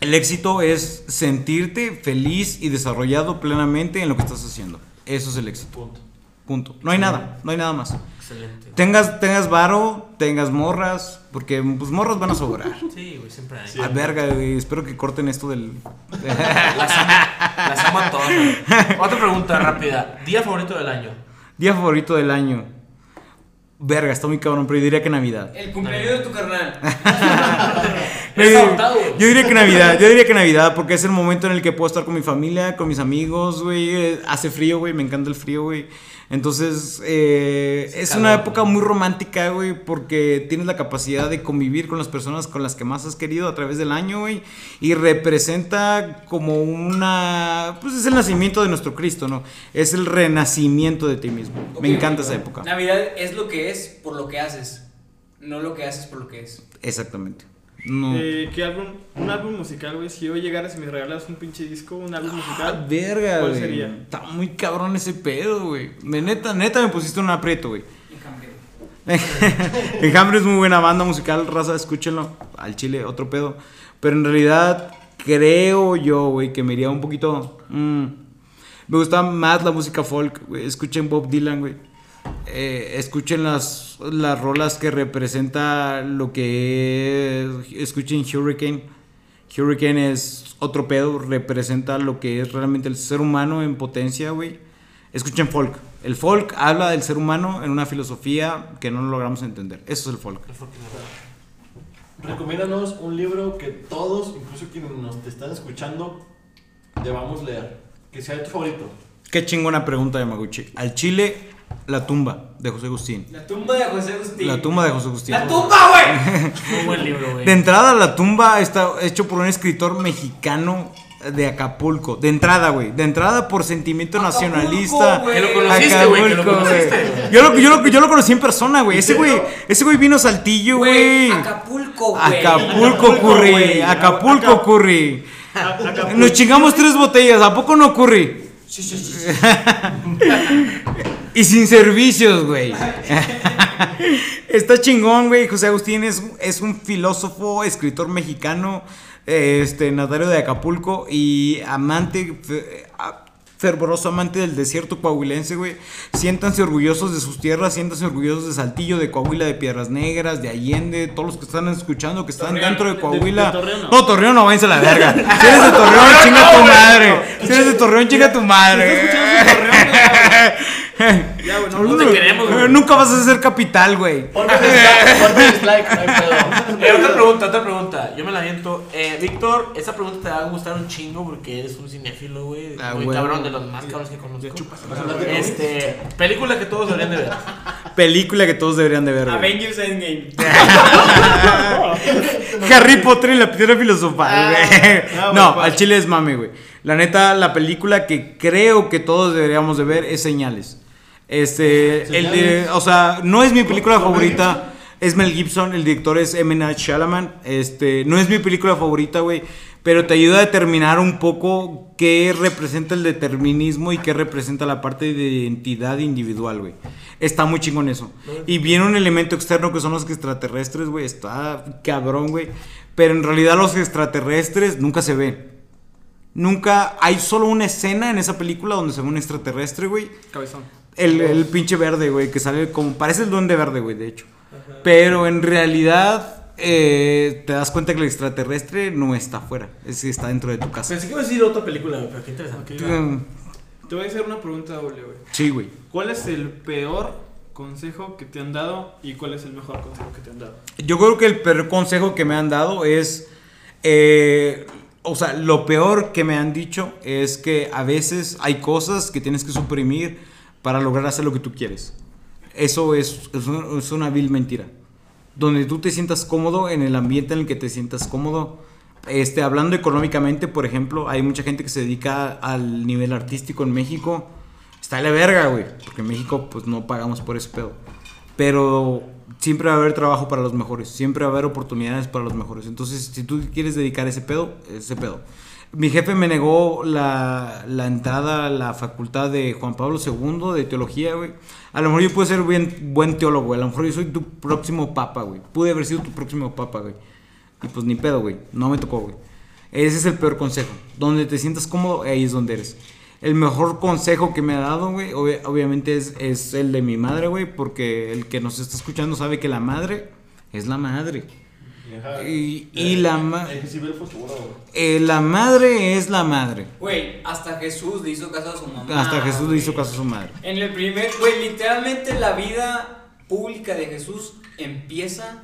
El éxito es sentirte feliz y desarrollado plenamente en lo que estás haciendo. Eso es el éxito. Punto. Punto. No hay nada, no hay nada más. Excelente. Tengas, tengas varo, tengas morras, porque pues morras van a sobrar. Sí, güey, siempre hay. Sí. A verga, güey, espero que corten esto del... Las amo, las amo a todas. güey. Otra pregunta rápida. ¿Día favorito del año? Día favorito del año. Verga, está muy cabrón, pero yo diría que Navidad. El cumpleaños de tu carnal. Eh, adoptado, güey. Yo diría que Navidad, yo diría que Navidad, porque es el momento en el que puedo estar con mi familia, con mis amigos, güey. eh, Hace frío, güey, me encanta el frío, güey. Entonces, eh, es una época muy romántica, güey, porque tienes la capacidad de convivir con las personas con las que más has querido a través del año, güey. Y representa como una... Pues es el nacimiento de nuestro Cristo, ¿no? Es el renacimiento de ti mismo. Me encanta esa época. Navidad es lo que es por lo que haces, no lo que haces por lo que es. Exactamente. No. Eh, ¿Qué álbum? Un álbum musical, güey. Si hoy llegaras y me regalas un pinche disco, un álbum Ah, musical. verga, ¿Cuál güey. sería? Está muy cabrón ese pedo, güey. Neta, neta me pusiste un aprieto, güey. Enjambre. Enjambre es muy buena banda musical, raza, escúchenlo. Al chile, otro pedo. Pero en realidad, creo yo, güey, que me iría un poquito. mm, me gusta más la música folk, güey. Escuchen Bob Dylan, güey. Eh, escuchen las, las rolas que representa lo que es. Escuchen Hurricane. Hurricane es otro pedo, representa lo que es realmente el ser humano en potencia, güey. Escuchen folk. El folk habla del ser humano en una filosofía que no logramos entender. Eso es el folk. Recomiéndanos un libro que todos, incluso quienes nos te están escuchando, debamos leer. Que sea tu favorito. Qué chingona pregunta de Maguchi. Al Chile, La tumba de José Agustín. La tumba de José Agustín. La tumba de José Agustín. ¡La tumba, güey! Muy buen libro, güey. De entrada, La tumba está hecho por un escritor mexicano de Acapulco. De entrada, güey. De entrada por sentimiento Acapulco, nacionalista. güey. Que lo conociste, güey, lo Acapulco, conociste. Yo lo, yo, lo, yo lo conocí en persona, güey. Ese güey, ese güey vino Saltillo, güey. Acapulco, güey. Acapulco Curry. güey. Acapulco Curry. A- Acapulco. Nos chingamos tres botellas. ¿A poco no Curry? Sí, sí, sí. sí. Y sin servicios, güey. Está chingón, güey. José Agustín es, es un filósofo, escritor mexicano, eh, este, natario de Acapulco y amante, fervoroso amante del desierto coahuilense, güey. Siéntanse orgullosos de sus tierras, siéntanse orgullosos de Saltillo, de Coahuila, de Piedras Negras, de Allende, todos los que están escuchando, que están Torreón, dentro de de- de- Coahuila. de Torreón, no. no, Torreón no, váyanse a la verga. Si eres de Torreón, chinga tu madre. Si eres de Torreón, chinga tu madre. Ya, güey, no, No te queremos, güey. Nunca vas a ser capital, güey. Ponme dislike, no hay pedo. Eh, otra pregunta, otra pregunta. Yo me la aviento. Eh, Víctor, esa pregunta te va a gustar un chingo porque eres un cinéfilo, güey. Ah, muy güey. cabrón, de los más cabrones que conozco. ¿Vas a hablar de Este, película que todos deberían de ver. Película que todos deberían de ver. güey. Avengers Endgame. Harry Potter y la piedra filosofal, güey. ah, no, güey, al chile es mame, güey. La neta, la película que creo que todos deberíamos de ver es Señales. Este, el de, o sea, no es mi película favorita. Es Mel Gibson, el director es M. Night Shyamalan. Este, no es mi película favorita, güey. Pero te ayuda a determinar un poco qué representa el determinismo y qué representa la parte de identidad individual, güey. Está muy chingón eso. Y viene un elemento externo que son los extraterrestres, güey. Está cabrón, güey. Pero en realidad los extraterrestres nunca se ven. Nunca hay solo una escena en esa película donde se ve un extraterrestre, güey. Cabezón. El, el pinche verde, güey, que sale como. Parece el duende verde, güey, de hecho. Pero en realidad. eh, te das cuenta que el extraterrestre no está afuera. Es está dentro de tu casa. Pensé que iba a decir otra película, güey, pero qué interesante. Te voy a hacer una pregunta doble, güey. Sí, güey. ¿Cuál es el peor consejo que te han dado y cuál es el mejor consejo que te han dado? Yo creo que el peor consejo que me han dado es. eh, o sea, lo peor que me han dicho es que a veces hay cosas que tienes que suprimir para lograr hacer lo que tú quieres. Eso es, es, un- es una vil mentira. Donde tú te sientas cómodo, en el ambiente en el que te sientas cómodo. Este, hablando económicamente, por ejemplo, hay mucha gente que se dedica al nivel artístico en México. Está la verga, güey. Porque en México, pues no pagamos por ese pedo. Pero siempre va a haber trabajo para los mejores. Siempre va a haber oportunidades para los mejores. Entonces, si tú quieres dedicar ese pedo, ese pedo. Mi jefe me negó la, la entrada a la facultad de Juan Pablo II de teología, güey. A lo mejor yo puedo ser bien, buen teólogo, güey. A lo mejor yo soy tu próximo papa, güey. Pude haber sido tu próximo papa, güey. Y pues ni pedo, güey. No me tocó, güey. Ese es el peor consejo. Donde te sientas cómodo, ahí es donde eres. El mejor consejo que me ha dado, güey, obvi- obviamente es, es el de mi madre, güey, porque el que nos está escuchando sabe que la madre es la madre. Y- y la ma- Eh, güey. Eh, la madre es la madre. Güey, hasta Jesús le hizo caso a su mamá. Hasta Jesús le hizo caso a su madre. En el primer, güey, literalmente la vida pública de Jesús empieza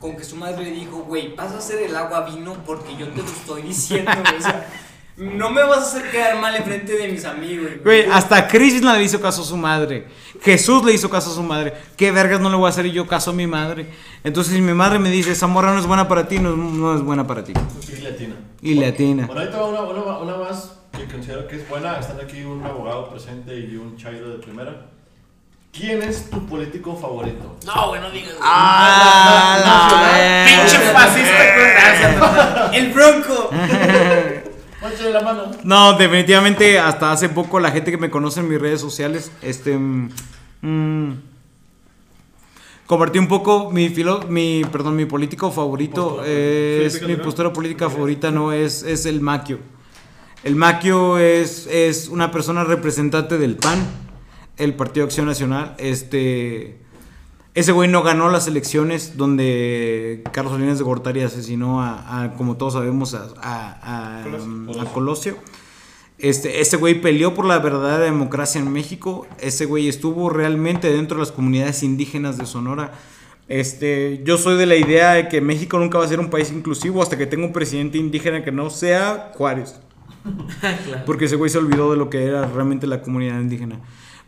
con que su madre le dijo, güey, vas a hacer el agua vino porque yo te lo estoy diciendo, güey. O sea, no me vas a hacer quedar mal enfrente de mis amigos. Güey, hasta Krishna le hizo caso a su madre. Jesús le hizo caso a su madre. ¿Qué vergas no le voy a hacer yo caso a mi madre? Entonces, si mi madre me dice, esa morra no es buena para ti, no, no es buena para ti. Y latina. Y latina. Bueno, ahorita va una, una, una más que considero que es buena. Están aquí un abogado presente y un chairo de primera. ¿Quién es tu político favorito? No, güey, no digas. Ah, la Pinche verga. fascista. El bronco. Ponche la mano. No, definitivamente hasta hace poco la gente que me conoce en mis redes sociales, este, mm, mm, compartí un poco mi filo, mi, perdón, mi político favorito es mi postura política favorita no es es el Maquio. El Maquio es es una persona representante del PAN, el Partido Acción Nacional, este ese güey no ganó las elecciones donde Carlos Salinas de Gortari asesinó a, a, como todos sabemos, a, a- a- Colosio. a Colosio. Este, ese güey peleó por la verdadera democracia en México. Ese güey estuvo realmente dentro de las comunidades indígenas de Sonora. Este, yo soy de la idea de que México nunca va a ser un país inclusivo hasta que tenga un presidente indígena que no sea Juárez. Porque ese güey se olvidó de lo que era realmente la comunidad indígena.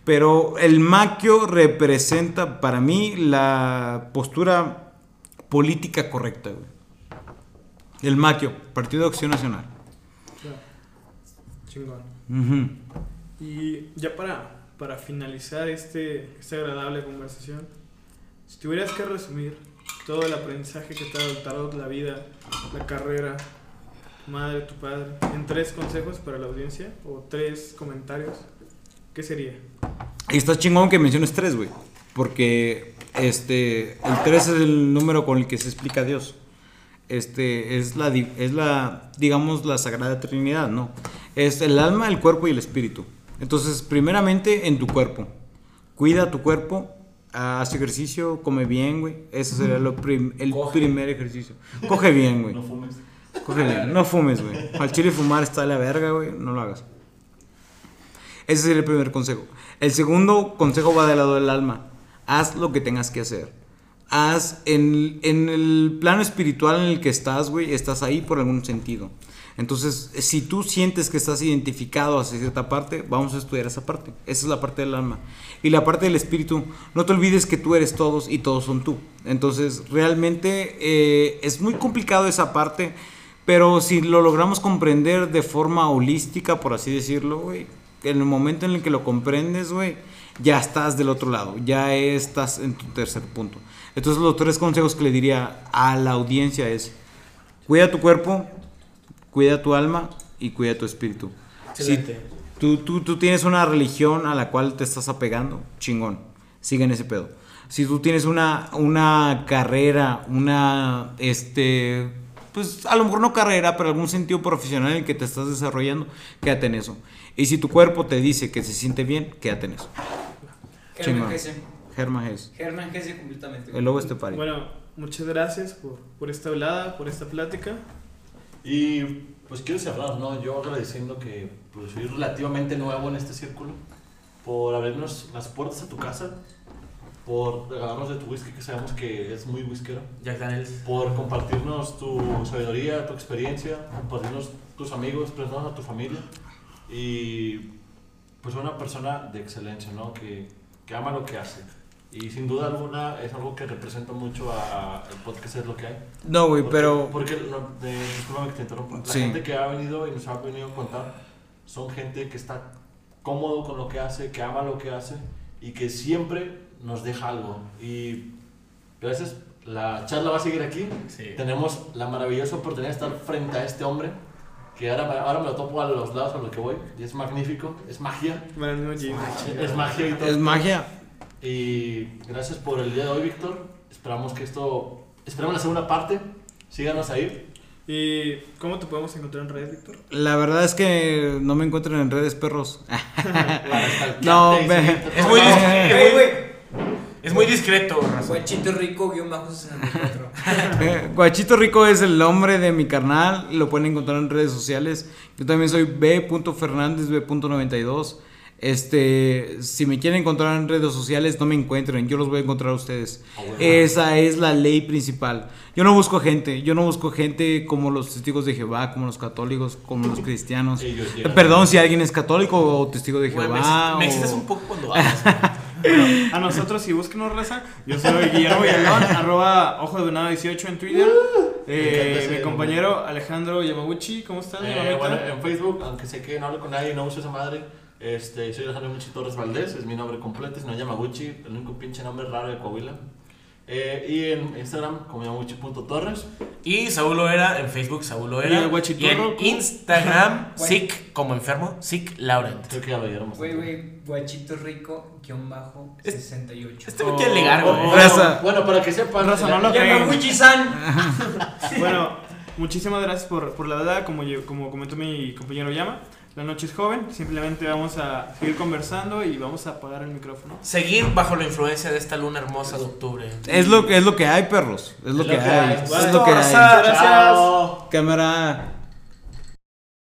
Pero el maquio representa para mí la postura política correcta, güey. El maquio, Partido de Acción Nacional. Chingón. Ujú. Y ya para, para finalizar este, esta agradable conversación, si tuvieras que resumir todo el aprendizaje que te ha dado la vida, la carrera, tu madre, tu padre, en tres consejos para la audiencia o tres comentarios, ¿qué sería? Y está chingón que menciones tres, güey. Porque este, el tres es el número con el que se explica Dios. Este, es la, es la, digamos, la Sagrada Trinidad, ¿no? Es el alma, el cuerpo y el espíritu. Entonces, primeramente en tu cuerpo. Cuida tu cuerpo, haz ejercicio, come bien, güey. Ese sería lo prim- el Coge. primer ejercicio. Coge bien, güey. No fumes. Coge bien. No fumes, güey. Al chile fumar está de la verga, güey. No lo hagas. Ese sería el primer consejo. El segundo consejo va del lado del alma. Haz lo que tengas que hacer. Haz en, el plano espiritual en el que estás, güey, estás ahí por algún sentido. Entonces, si tú sientes que estás identificado hacia cierta parte, vamos a estudiar esa parte. Esa es la parte del alma. Y la parte del espíritu, no te olvides que tú eres todos y todos son tú. Entonces, realmente eh, es muy complicado esa parte, pero si lo logramos comprender de forma holística, por así decirlo, güey, en el momento en el que lo comprendes, güey, ya estás del otro lado, ya estás en tu tercer punto. Entonces, los tres consejos que le diría a la audiencia es, cuida tu cuerpo, cuida tu alma y cuida tu espíritu. Si Excelente. tú, tú, tú tienes una religión a la cual te estás apegando, chingón, sigue en ese pedo. Si tú tienes una, una carrera, una, este, pues a lo mejor no carrera, pero algún sentido profesional en el que te estás desarrollando, quédate en eso. Y si tu cuerpo te dice que se siente bien, quédate en eso. Germán. Gese. Germán es. Germán Gese completamente. El lobo este pari. Bueno, muchas gracias por, por esta hablada, por esta plática. Y pues quiero cerrar, ¿no? Yo agradeciendo que pues, soy relativamente nuevo en este círculo, por abrirnos las puertas a tu casa, por regalarnos de tu whisky, que sabemos que es muy whiskero, Jack Daniels. por compartirnos tu sabiduría, tu experiencia, compartirnos tus amigos, presentarnos a tu familia y pues una persona de excelencia, ¿no? Que, que ama lo que hace. Y sin duda alguna es algo que representa mucho a el podcast es lo que hay. No, güey, pero... Porque, de, discúlpame que te interrumpa. La Sí. gente que ha venido y nos ha venido a contar son gente que está cómodo con lo que hace, que ama lo que hace y que siempre nos deja algo. Y gracias, la charla va a seguir aquí. Sí. Tenemos la maravillosa oportunidad de estar frente a este hombre que ahora, me- ahora me lo topo a los lados a los que voy y es magnífico, es magia. Bueno. Es magia y todo. Es magia. Y gracias por el día de hoy, Víctor. Esperamos que esto. Esperamos la segunda parte. Síganos ahí. ¿Y cómo te podemos encontrar en redes, Víctor? La verdad es que no me encuentran en redes perros. No, seguirte Es muy. Es muy discreto, raza. Guachito rico, guion bajo 64. Eh, Guachito Rico es el nombre de mi carnal, lo pueden encontrar en redes sociales. Yo también soy B.Fernández, B.92. Este, si me quieren encontrar en redes sociales, no me encuentren, yo los voy a encontrar a ustedes. Ah. Esa es la ley principal. Yo no busco gente, yo no busco gente como los testigos de Jehová, como los católicos, como los cristianos. Ellos llegan. Perdón si alguien es católico o testigo de Jehová. me o- excitas un poco cuando hablas. Bueno, a nosotros, si búsquenos raza, yo soy Guillermo Villalón, arroba ojo de venado 18 en Twitter. Me Eh, mi compañero Alejandro Yamaguchi, ¿cómo estás? Eh, bueno, en Facebook, aunque sé que no hablo con nadie, no uso esa madre. Este, soy Alejandro Muchi Torres Valdés, es mi nombre completo, si no Yamaguchi, el único pinche nombre raro de Coahuila. Eh, y en Instagram, como Yamaguchi.torres. Y Saúl Loera en Facebook, Saúl Y Loera. el Y, en. Instagram. Sick como enfermo, Sick Laurent. Creo que ya lo dieron. Güey, güey, guachito rico, guion bajo, 68. Este me quiere ligar, güey. Oh, Raza. Bueno, para que sepan. Raza, no lo. Bueno, muchísimas gracias por, por la verdad, como, yo- como comentó mi compañero Yama. La noche es joven, simplemente vamos a seguir conversando y vamos a apagar el micrófono. Seguir bajo la influencia de esta luna hermosa de octubre. Es lo que es lo que hay, perros. Es lo que hay. Bueno, Es lo que hay. Gracias. Chao. Cámara.